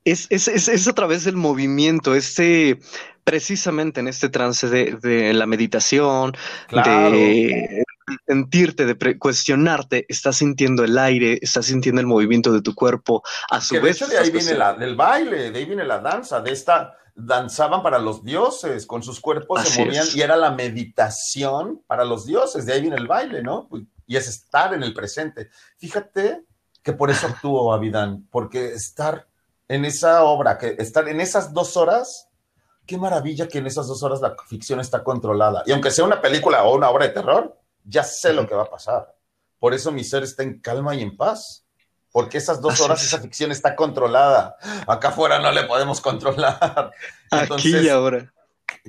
Ah, es, es, es, otra vez el movimiento, este, precisamente en este trance de, la meditación, de sentirte, de cuestionarte, estás sintiendo el aire, estás sintiendo el movimiento de tu cuerpo, a su vez. De, de ahí viene la, del baile, de ahí viene la danza, de esta, danzaban para los dioses, con sus cuerpos se movían y era la meditación para los dioses, de ahí viene el baile, ¿no? Y es estar en el presente. Fíjate que por eso actúo, Avidán, porque estar en esa obra, que estar en esas dos horas, qué maravilla que en esas dos horas la ficción está controlada. Y aunque sea una película o una obra de terror, ya sé lo que va a pasar. Por eso mi ser está en calma y en paz. Porque esas dos horas esa ficción está controlada. Acá afuera no le podemos controlar. Aquí y ahora.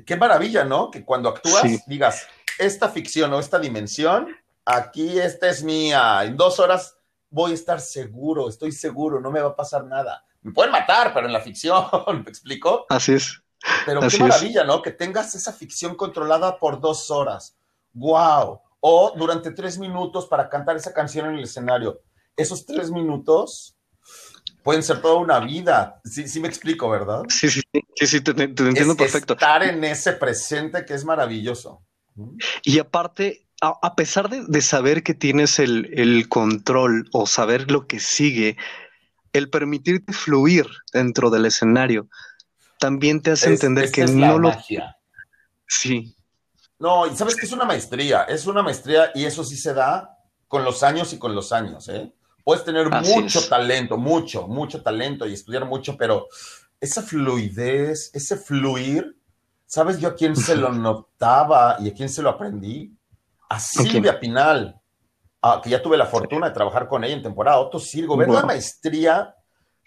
Qué maravilla, ¿no? Que cuando actúas digas, esta ficción o esta dimensión, aquí esta es mía. En dos horas voy a estar seguro, estoy seguro, no me va a pasar nada me pueden matar, pero en la ficción, ¿me explico? Así es. Pero qué maravilla, ¿no? Que tengas esa ficción controlada por dos horas. ¡Wow! O durante tres minutos para cantar esa canción en el escenario. Esos tres minutos pueden ser toda una vida. Sí, sí me explico, ¿verdad? Sí, sí, sí, sí te, entiendo perfecto. Estar en ese presente que es maravilloso. Y aparte, a, pesar de, saber que tienes el, el, control o saber lo que sigue, el permitirte fluir dentro del escenario también te hace entender que no lo. Sí. No, y sabes que es una maestría, es una maestría y eso sí se da con los años y con los años, ¿eh? Puedes tener mucho talento, mucho, mucho talento y estudiar mucho, pero esa fluidez, ese fluir, ¿sabes yo a quién se lo notaba y a quién se lo aprendí? A Silvia Pinal. Ah, que ya tuve la fortuna de trabajar con ella en temporada, Otto Sirgo, ver la maestría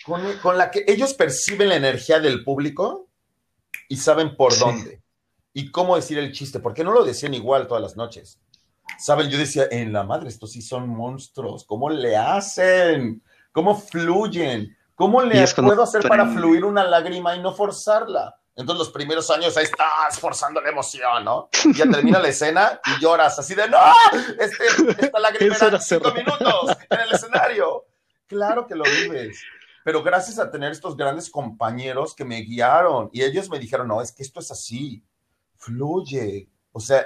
con, la que ellos perciben la energía del público y saben por dónde y cómo decir el chiste, porque no lo decían igual todas las noches. Saben, yo decía, en la madre, estos sí son monstruos, ¿cómo le hacen? ¿Cómo fluyen? ¿Cómo le puedo hacer para fluir una lágrima y no forzarla? Entonces los primeros años ahí estás forzando la emoción, ¿no? Y ya termina la escena y lloras así de, no, este, esta lágrima era cinco minutos en el escenario. Claro que lo vives. Pero gracias a tener estos grandes compañeros que me guiaron y ellos me dijeron, no, es que esto es así, fluye. O sea,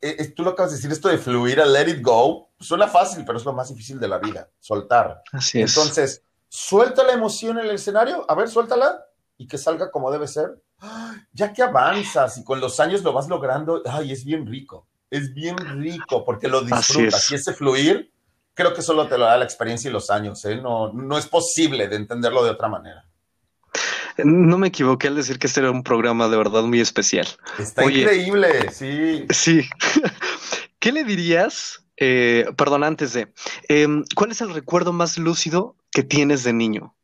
e, e, tú lo acabas de decir, esto de fluir a let it go, suena fácil, pero es lo más difícil de la vida, soltar. Así es. Entonces, suelta la emoción en el escenario, a ver, suéltala y que salga como debe ser ya que avanzas y con los años lo vas logrando, ay, es bien rico, es bien rico porque lo disfrutas y ese fluir, creo que solo te lo da la experiencia y los años, ¿eh? no, no es posible de entenderlo de otra manera. No me equivoqué al decir que este era un programa de verdad muy especial. Está increíble, sí. Sí. ¿Qué le dirías? Eh, perdón, antes de, em, ¿cuál es el recuerdo más lúcido que tienes de niño?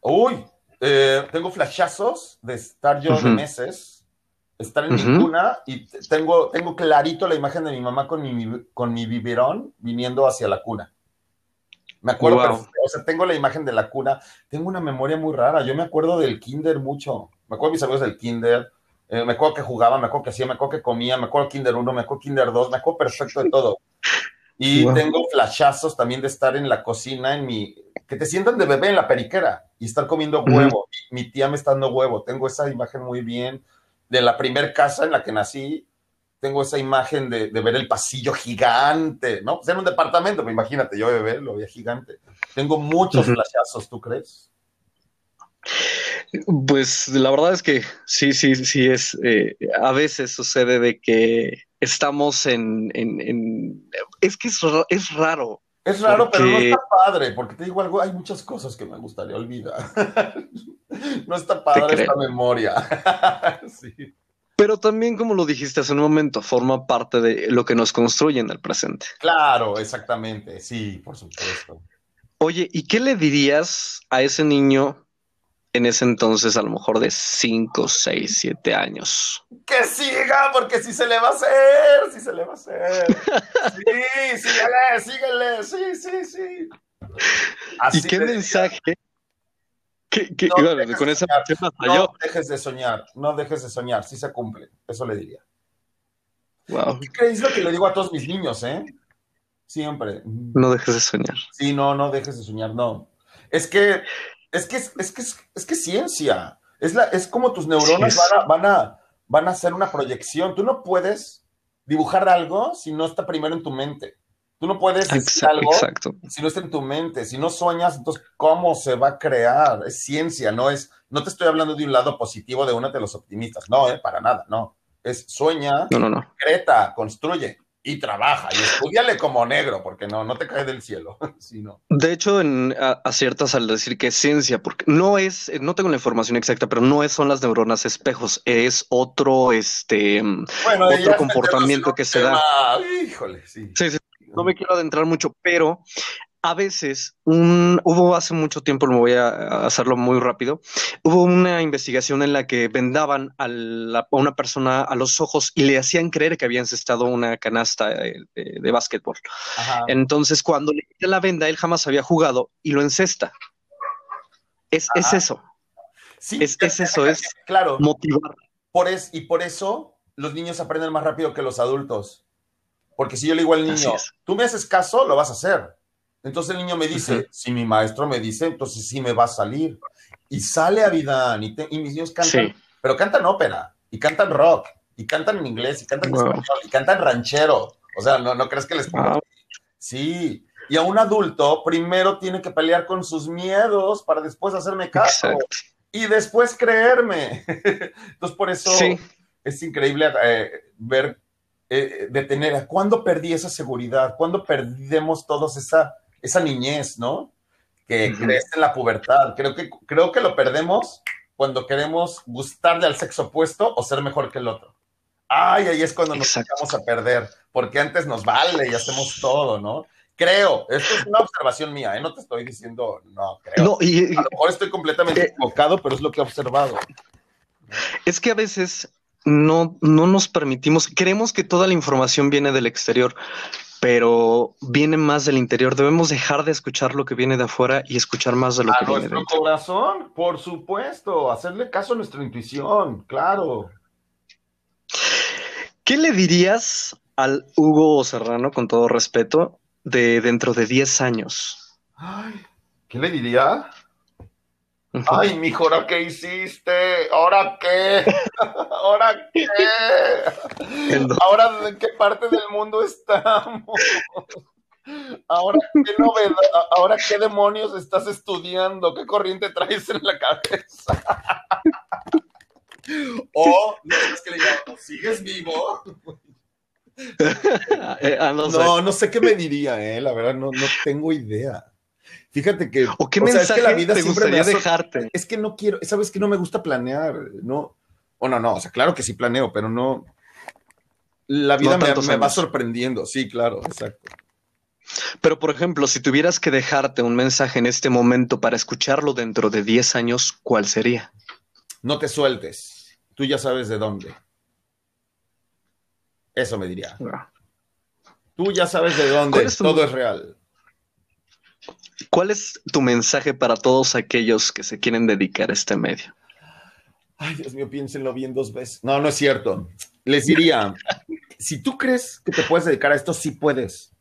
Uy, eh, tengo flashazos de estar yo de meses, estar en mi cuna y tengo, tengo clarito la imagen de mi mamá con mi, con mi biberón viniendo hacia la cuna. Me acuerdo, Wow. o sea, tengo la imagen de la cuna. Tengo una memoria muy rara. Yo me acuerdo del kinder mucho. Me acuerdo de mis amigos del kinder. eh, me acuerdo que jugaba, me acuerdo que hacía, me acuerdo que comía, me acuerdo kinder 1, me acuerdo kinder 2, me acuerdo perfecto de todo. Y Wow. tengo flashazos también de estar en la cocina, en mi... Que te sientan de bebé en la periquera y estar comiendo huevo. Mi, mi tía me está dando huevo. Tengo esa imagen muy bien. De la primer casa en la que nací, tengo esa imagen de, de ver el pasillo gigante, ¿no? Pues era un departamento, pero imagínate, yo bebé lo veía gigante. Tengo muchos flashazos, ¿tú crees? Pues la verdad es que sí, sí, sí es. eh, a veces sucede de que estamos en, en- en- es que es, es raro. Es raro, pero no está padre, porque te digo algo, hay muchas cosas que me gustaría olvidar. no está padre esta memoria. sí. Pero también, como lo dijiste hace un momento, forma parte de lo que nos construye en el presente. Claro, exactamente, sí, por supuesto. Oye, ¿y qué le dirías a ese niño en ese entonces, a lo mejor de 5, 6, 7 años? Que siga, porque si se le va a hacer, si se le va a hacer. Sí, síguele, síguele, sí, sí, sí. Así ¿Y qué mensaje? ¿Qué- qué- No bueno, dejes con de esa No yo. dejes de soñar, no dejes de soñar, sí se cumple, eso le diría. Wow, ¿Qué crees lo que le digo a todos mis niños, eh? Siempre. no dejes de soñar. Sí, no, no dejes de soñar, no. Es que, es que, es, es que, es, es que ciencia. Es, la, es como tus neuronas Sí, van, a, van, a, van a hacer una proyección. Tú no puedes dibujar algo si no está primero en tu mente. Tú no puedes decir Exacto, algo exacto. si no está en tu mente. Si no sueñas, entonces, ¿cómo se va a crear? Es ciencia, no es, no te estoy hablando de un lado positivo de uno de los optimistas. No, eh, para nada, no. Es sueña, No, no, no. creta, construye y trabaja y estudiale como negro, porque no, no te cae del cielo. Sí, no. De hecho, en, a- aciertas al decir que es ciencia, porque no es, no tengo la información exacta, pero no es, son las neuronas espejos, es otro, este, Bueno, Otro comportamiento que se da. Híjole, sí. sí, sí, no me quiero adentrar mucho, pero a veces un, hubo hace mucho tiempo, lo voy a hacerlo muy rápido, hubo una investigación en la que vendaban a, la- a una persona a los ojos y le hacían creer que había encestado una canasta de, de básquetbol. Ajá. Entonces, cuando le quita la venda, él jamás había jugado y lo encesta. Es, es eso, Sí, es, es eso, es claro. motivar. Por es, y por eso los niños aprenden más rápido que los adultos. Porque si yo le digo al niño, tú me haces caso, lo vas a hacer. Entonces el niño me dice, Ujú. si mi maestro me dice, entonces sí me va a salir. Y sale a Vidán, y, te- y mis niños cantan, Sí. pero cantan ópera, y cantan rock, y cantan en inglés, y cantan en Wow. español, y cantan ranchero. O sea, no, no crees que les pongo Wow. Sí, y a un adulto primero tiene que pelear con sus miedos para después hacerme caso Exacto. y después creerme. Entonces, por eso Sí. es increíble eh, ver, eh, detener, ¿cuándo perdí esa seguridad? ¿Cuándo perdemos todos esa, esa niñez, ¿no? Que Ujú. crece en la pubertad. Creo que, creo que lo perdemos cuando queremos gustarle al sexo opuesto o ser mejor que el otro. Ay, ahí es cuando nos vamos a perder, porque antes nos vale y hacemos todo, ¿no? Creo, esto es una observación mía, ¿eh? no te estoy diciendo, no, creo. No, y, y A lo mejor estoy completamente Eh, equivocado, pero es lo que he observado. es que a veces no, no nos permitimos, creemos que toda la información viene del exterior, pero viene más del interior. Debemos dejar de escuchar lo que viene de afuera y escuchar más de lo A que viene nuestro dentro. corazón, por supuesto, hacerle caso a nuestra intuición, claro. ¿Qué le dirías al Hugo Serrano, con todo respeto, de dentro de 10 años? Ay, ¿qué le diría? Ay, mijo, ¿ahora qué hiciste? ¿Ahora qué? ¿Ahora qué? ¿Ahora de qué parte del mundo estamos? ¿Ahora qué novedad? ¿Ahora qué demonios estás estudiando? ¿Qué corriente traes en la cabeza? O, no es que le llamo, ¿sigues vivo? Eh, ah. No, no sé qué me diría, eh, la verdad, no, no tengo idea. Fíjate que. ¿O qué o sea, es mensaje que la vida te siempre gustaría dejarte? Es que no quiero, sabes que no me gusta planear, no. O no, no, o sea, claro que sí planeo, pero no. La vida No me, me va sorprendiendo, sí, claro, exacto. Pero, por ejemplo, si tuvieras que dejarte un mensaje en este momento para escucharlo dentro de 10 años, ¿cuál sería? No te sueltes, tú ya sabes de dónde. Eso me diría. Tú ya sabes de dónde, ¿Cuál es tu- todo es real. ¿Cuál es tu mensaje para todos aquellos que se quieren dedicar a este medio? Ay, Dios mío, piénsenlo bien dos veces. No, no es cierto. Les diría, si tú crees que te puedes dedicar a esto, sí puedes,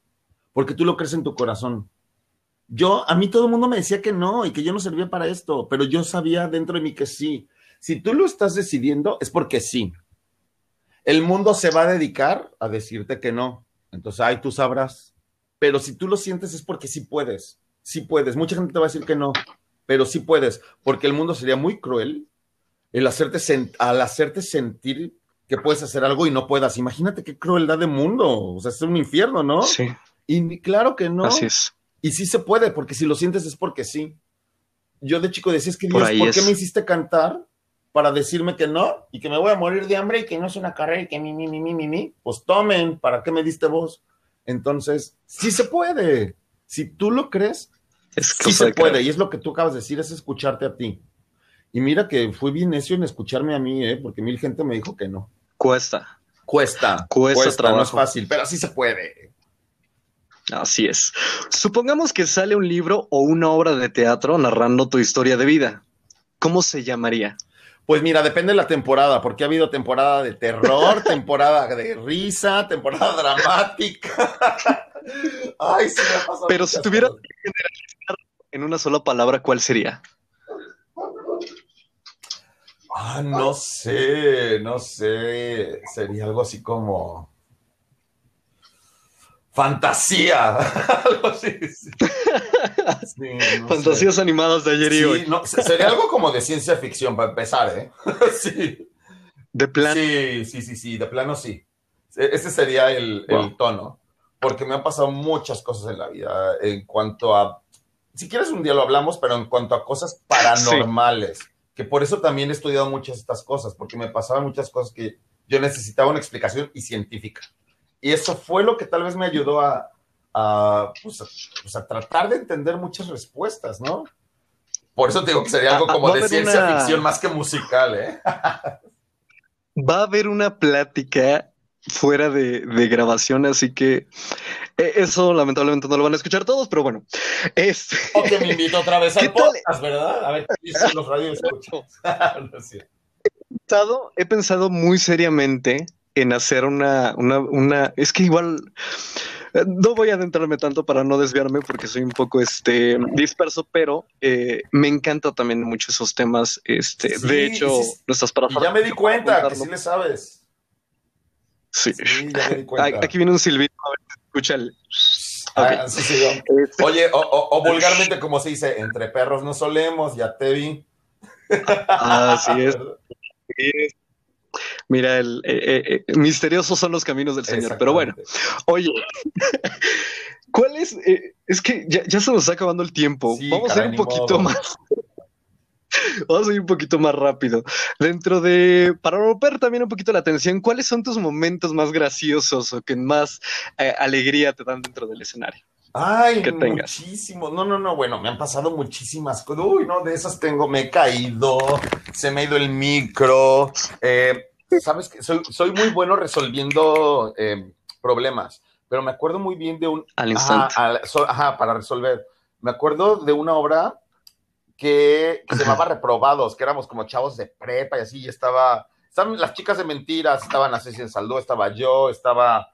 porque tú lo crees en tu corazón. Yo, a mí todo el mundo me decía que no y que yo no servía para esto, pero yo sabía dentro de mí que sí. Si tú lo estás decidiendo, es porque sí. El mundo se va a dedicar a decirte que no. Entonces, ay, tú sabrás. Pero si tú lo sientes, es porque sí puedes. Sí puedes. Mucha gente te va a decir que no, pero sí puedes, porque el mundo sería muy cruel el hacerte al hacerte sentir que puedes hacer algo y no puedas. Imagínate qué crueldad de mundo. O sea, es un infierno, ¿no? Sí. Y claro que no. Así es. Y sí se puede, porque si lo sientes es porque sí. Yo de chico decía, es que Dios, ¿por, qué me hiciste cantar para decirme que no? Y que me voy a morir de hambre y que no es una carrera y que mi, mi, mi, mi, mi, mi. Pues tomen, ¿para qué me diste vos? Entonces, sí se puede. Si tú lo crees, es sí se puede. Y es lo que tú acabas de decir, es escucharte a ti. Y mira que fui bien necio en escucharme a mí, ¿eh? porque mil gente me dijo que no. Cuesta. Cuesta. Cuesta, trabajo. No es fácil, pero sí se puede. Así es. Supongamos que sale un libro o una obra de teatro narrando tu historia de vida. ¿Cómo se llamaría? Pues mira, depende de la temporada, porque ha habido temporada de terror, temporada de risa, temporada dramática. Ay, sí me ha pasado Pero si tuviera que generalizar en una sola palabra, ¿cuál sería? Ah, no sé, no sé. Sería algo así como fantasía. algo así. Fantasías animadas de ayer y hoy. sería algo como de ciencia ficción para empezar, ¿eh? sí. De plano. Sí, sí, sí, sí, de plano sí. E, ese sería el, tono. Porque me han pasado muchas cosas en la vida. En cuanto a. Si quieres, un día lo hablamos, pero en cuanto a cosas paranormales que por eso también he estudiado muchas de estas cosas, porque me pasaban muchas cosas que yo necesitaba una explicación y científica. Y eso fue lo que tal vez me ayudó a, a, pues, pues tratar de entender muchas respuestas, ¿no? Por eso digo que sería algo ah, como de ciencia ficción más que musical, ¿eh? Va a haber una plática fuera de, grabación, así que eh, eso lamentablemente no lo van a escuchar todos, pero bueno. Este... O que me invito otra vez al podcast, ¿verdad? A ver si los radios escuchan. he, pensado, he pensado muy seriamente en hacer una, una, una, es que igual eh, no voy a adentrarme tanto para no desviarme porque soy un poco este disperso, pero eh, me encanta también mucho esos temas. Este, de hecho, nuestras para Ya me di cuenta que sí le sabes. Sí. Aquí viene un silbido, a ver, escucha el. Ah, este. Oye, o, vulgarmente, como se dice, entre perros no solemos, ya te vi. Así es. Mira, el, eh, eh, misteriosos son los caminos del Señor. Pero bueno, oye, ¿cuál es? Eh, es que ya, se nos está acabando el tiempo. Vamos a ir un poquito más. Vamos a ir un poquito más rápido. Dentro de, para romper también un poquito la atención, ¿cuáles son tus momentos más graciosos o que más eh, alegría te dan dentro del escenario? Ay, que muchísimo. No, no, no. Bueno, me han pasado muchísimas cosas. Uy, no, de esas tengo. Me he caído, se me ha ido el micro. Eh, Sabes que soy, soy, muy bueno resolviendo eh, problemas, pero me acuerdo muy bien de un. Al instante. ajá, para resolver. Me acuerdo de una obra que, se llamaba Reprobados, que éramos como chavos de prepa y así, y estaba, estaban las chicas de mentiras, estaban en Saldó, estaba yo, estaba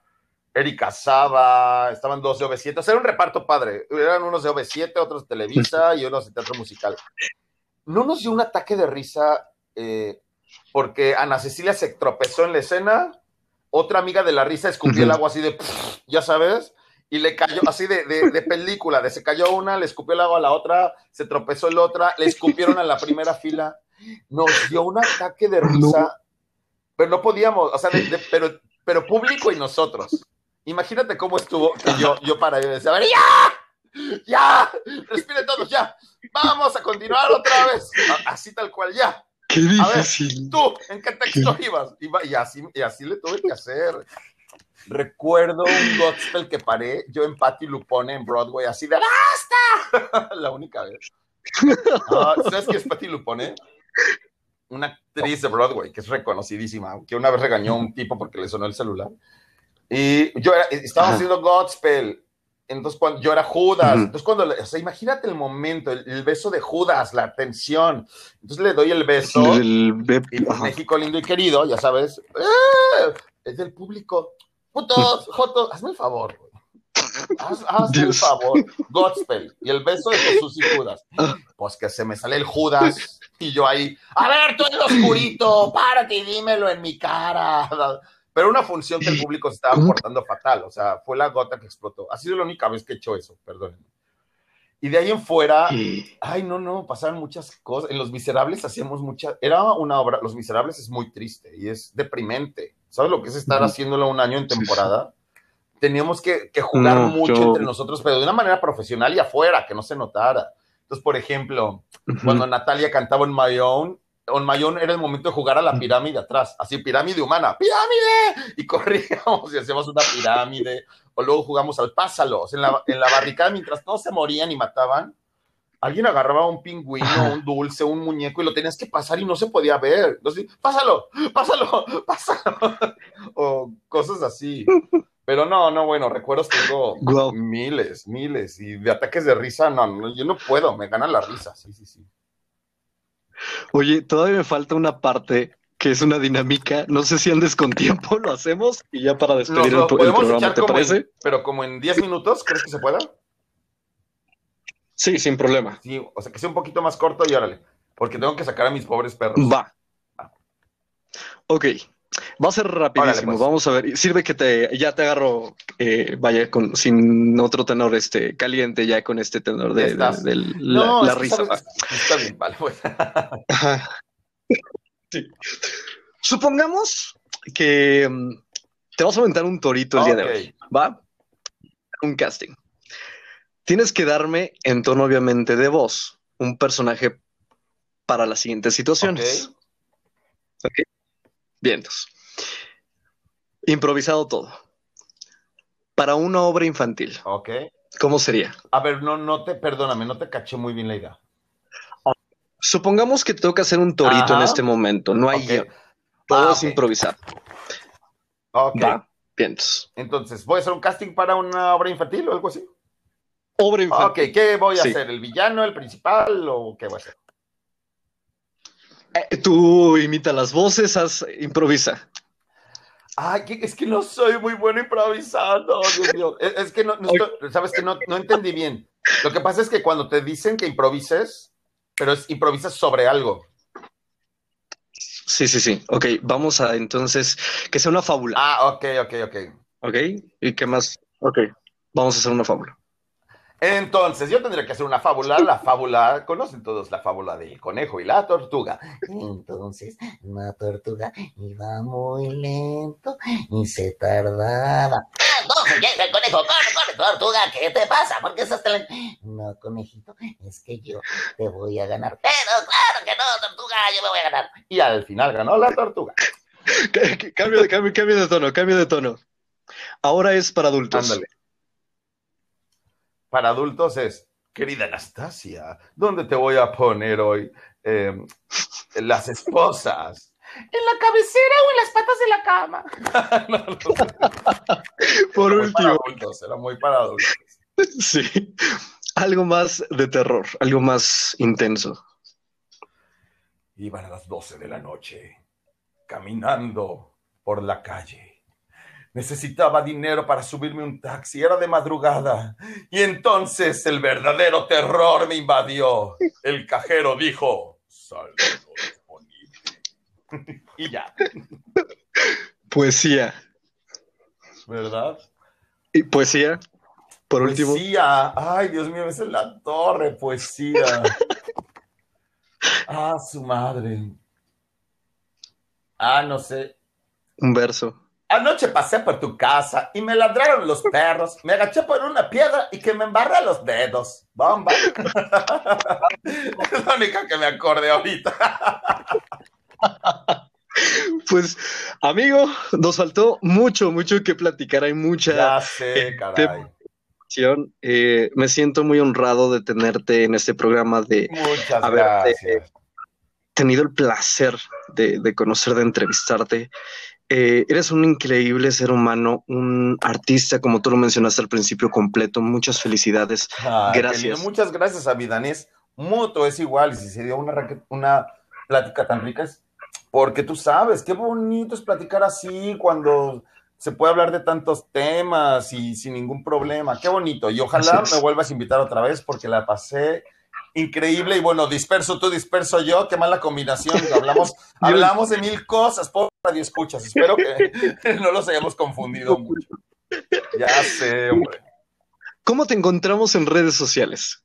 Erika Saba, estaban dos de OV7, o sea, era un reparto padre, eran unos de OV7, otros de Televisa y unos de teatro musical. No nos dio un ataque de risa eh, porque Ana Cecilia se tropezó en la escena, otra amiga de la risa escupió el agua así de, ya sabes, y le cayó así de, de, película, de se cayó una, le escupió el agua a la otra, se tropezó la otra, le escupieron a la primera fila, nos dio un ataque de risa, pero no podíamos, o sea, pero, pero público y nosotros. Imagínate cómo estuvo que yo, yo para yo decía, a ver, ya, ya, respire todos, ya, vamos a continuar otra vez, así tal cual, ya. Qué difícil. tú, ¿en qué texto ibas? y, así, y así le tuve que hacer. Recuerdo un gospel que paré yo en Patty Lupone en Broadway, así de ¡Basta! La única vez. Ah, ¿Sabes qué es Patty Lupone? Una actriz de Broadway que es reconocidísima, que una vez regañó a un tipo porque le sonó el celular. Y yo estaba haciendo gospel Entonces, cuando yo era Judas, entonces cuando, o sea, imagínate el momento, el, el beso de Judas, la tensión. Entonces le doy el beso El beb- y pues. México lindo y querido, ya sabes, ¡eh! es del público. Putos, jotos, hazme el favor. Haz, hazme el favor. Gospel. Y el beso de Jesús y Judas. Ah. Pues que se me sale el Judas y yo ahí, a ver, tú lo oscurito, párate y dímelo en mi cara. Pero una función que el público se estaba ¿Cómo? portando fatal, o sea, fue la gota que explotó. Ha sido la única vez que he hecho eso, perdón. Y de ahí en fuera, Ay, no, no, pasaron muchas cosas. En Los Miserables hacíamos muchas. Era una obra. Los Miserables es muy triste y es deprimente. ¿Sabes lo que es estar haciéndolo un año en temporada? Teníamos que, que jugar No, mucho yo- entre nosotros, pero de una manera profesional y afuera, que no se notara. Entonces, por ejemplo, cuando Natalia cantaba en My Own, On Own era el momento de jugar a la pirámide atrás, así pirámide humana, ¡pirámide! Y corríamos y hacíamos una pirámide, o luego jugamos al pásalo, o sea, en la, en la barricada mientras todos se morían y mataban, alguien agarraba un pingüino, un dulce, un muñeco y lo tenías que pasar y no se podía ver. Entonces, pásalo, pásalo, pásalo, o cosas así. Pero no, no, bueno, recuerdos tengo miles, miles, y de ataques de risa, no, no, yo no puedo, me gana la risa, sí, sí, sí. Oye, todavía me falta una parte que es una dinámica. No sé si andes con tiempo, lo hacemos y ya para despedir lo el, el programa, ¿te como parece? en, pero como en 10 minutos, ¿crees que se pueda? Sí, sin problema. Sí, o sea, que sea un poquito más corto y órale, porque tengo que sacar a mis pobres perros. Va. Ok. Va a ser rapidísimo. Órale, pues. Vamos a ver. Sirve que te ya te agarro, eh, vaya, con sin otro tenor este caliente, ya con este tenor de, estás. de- de la, No, risa. Está bien, vale, pues. Sí. Supongamos que mm, te vas a aventar un torito el día de hoy, ¿va? Un casting. Tienes que darme, en tono obviamente de voz, un personaje para las siguientes situaciones. Entonces. Improvisado todo. Para una obra infantil, Ok. ¿cómo sería? A ver, no, no te, perdóname, no te caché muy bien la idea. Supongamos que te toca hacer un torito Ajá. en este momento, no hay guion, todo Ah, es improvisado. Ok. ¿Va? Bien, entonces. Entonces, ¿voy a hacer un casting para una obra infantil o algo así? Obra infantil. Ok, ¿qué voy a Sí. hacer? ¿El villano, el principal o qué voy a hacer? Eh, Tú imita las voces, haz, improvisa. Ay, es que no soy muy bueno improvisando, Dios mío. Es, es que no, no estoy- sabes que no, no entendí bien. Lo que pasa es que cuando te dicen que improvises, pero es improvisas sobre algo. Sí, sí, sí. Ok, vamos a entonces que sea una fábula. Ah, ok, ok, ok. Ok, ¿y qué más? Ok, vamos a hacer una fábula. Entonces, yo tendría que hacer una fábula. La fábula, conocen todos la fábula del conejo y la tortuga. Entonces, la tortuga iba muy lento y se tardaba. ¡Ah, no! ¡Llega el conejo! ¡Corre, corre, tortuga! ¿Qué te pasa? ¿Por qué estás tan lento? No, conejito, es que yo te voy a ganar. Pero claro que no, tortuga, yo me voy a ganar. Y al final ganó la tortuga. Cambio, cambio de tono, cambio de tono. Ahora es para adultos. Ándale. Para adultos es, querida Anastasia, ¿dónde te voy a poner hoy eh, las esposas? ¿En la cabecera o en las patas de la cama? No, no. Por Era muy para último, adultos, era muy para adultos. sí. Algo más de terror, algo más intenso. Iban a las 12 de la noche, caminando por la calle. Necesitaba dinero para subirme un taxi, era de madrugada. Y entonces el verdadero terror me invadió. El cajero dijo, saldo disponible. y ya, Poesía. ¿verdad? Y poesía, por último. Poesía. Ay, Dios mío, esa es la torre, poesía. Ah, su madre. Ah, no sé. Un verso. Anoche pasé por tu casa y me ladraron los perros. Me agaché por una piedra y que me embarra los dedos. Bomba. es la única que me acordé ahorita. Pues, amigo, nos faltó mucho, mucho que platicar. Hay mucha ya sé, caray. acción. Eh, me siento muy honrado de tenerte en este programa, de Muchas gracias. tenido el placer de, de conocer, de entrevistarte. Eh, eres un increíble ser humano, un artista, como tú lo mencionaste al principio, completo. Muchas felicidades. Gracias. Muchas gracias a. Mutuo es igual, y si se dio una, una plática tan rica es porque tú sabes, qué bonito es platicar así cuando se puede hablar de tantos temas y sin ningún problema. Qué bonito. Y ojalá me vuelvas a invitar otra vez porque la pasé increíble. Y bueno, disperso tú, disperso yo. Qué mala combinación. Hablamos, hablamos de mil cosas. Por radio escuchas. Espero que no los hayamos confundido mucho. Ya sé, hombre. ¿Cómo te encontramos en redes sociales?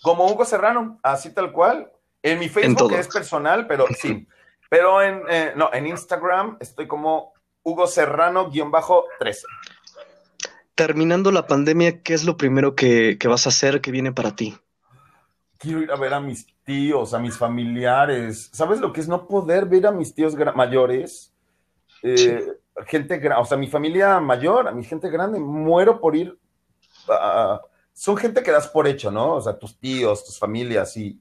Como Hugo Serrano, así tal cual. En mi Facebook es personal, pero sí. Pero en, eh, no, en Instagram estoy como Hugo Serrano-13. Terminando la pandemia, ¿qué es lo primero que, que vas a hacer que viene para ti? Quiero ir a ver a mis tíos, a mis familiares. ¿Sabes lo que es no poder ver a mis tíos mayores? Eh, Gente grande, o sea, mi familia mayor, a mi gente grande, muero por ir. a- son gente que das por hecho, ¿no? O sea, tus tíos, tus familias, y,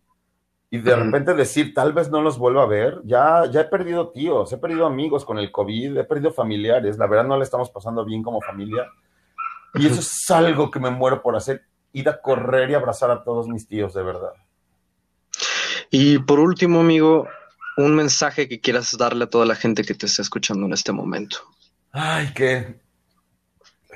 y de Ujú. repente decir, tal vez no los vuelva a ver. Ya, ya he perdido tíos, he perdido amigos con el COVID, he perdido familiares. La verdad, no le estamos pasando bien como familia. Y eso es algo que me muero por hacer, ir a correr y abrazar a todos mis tíos, de verdad. Y por último, amigo, un mensaje que quieras darle a toda la gente que te está escuchando en este momento. Ay, que,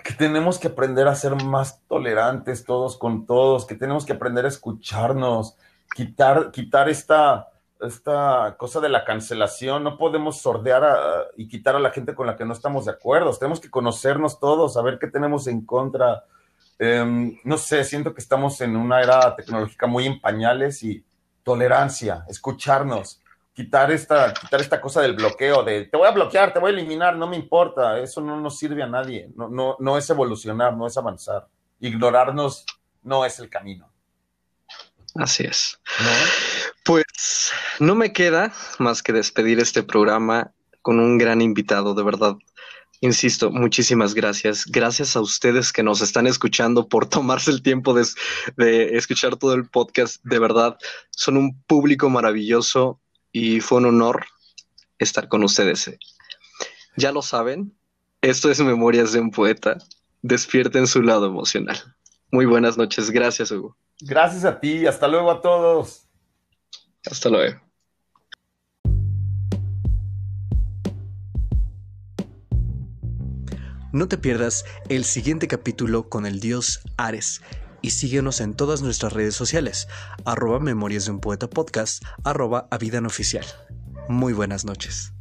que tenemos que aprender a ser más tolerantes todos con todos, que tenemos que aprender a escucharnos, quitar, quitar esta, esta cosa de la cancelación. No podemos sordear a- y quitar a la gente con la que no estamos de acuerdo. Tenemos que conocernos todos, saber qué tenemos en contra. Em, no sé, siento que estamos en una era tecnológica muy en pañales y tolerancia, escucharnos quitar esta, quitar esta cosa del bloqueo, de te voy a bloquear, te voy a eliminar, no me importa, eso no nos sirve a nadie, no, no, no es evolucionar, no es avanzar. Ignorarnos no es el camino. Así es. ¿no? Pues no me queda más que despedir este programa con un gran invitado, de verdad. Insisto, muchísimas gracias. Gracias a ustedes que nos están escuchando por tomarse el tiempo de, de escuchar todo el podcast. De verdad, son un público maravilloso y fue un honor estar con ustedes. Ya lo saben, esto es Memorias de un Poeta. Despierten su lado emocional. Muy buenas noches. Gracias, Hugo. Gracias a ti, hasta luego a todos. Hasta luego. No te pierdas el siguiente capítulo con el dios Ares y síguenos en todas nuestras redes sociales, arroba memorias de un poeta podcast, arroba oficial. Muy buenas noches.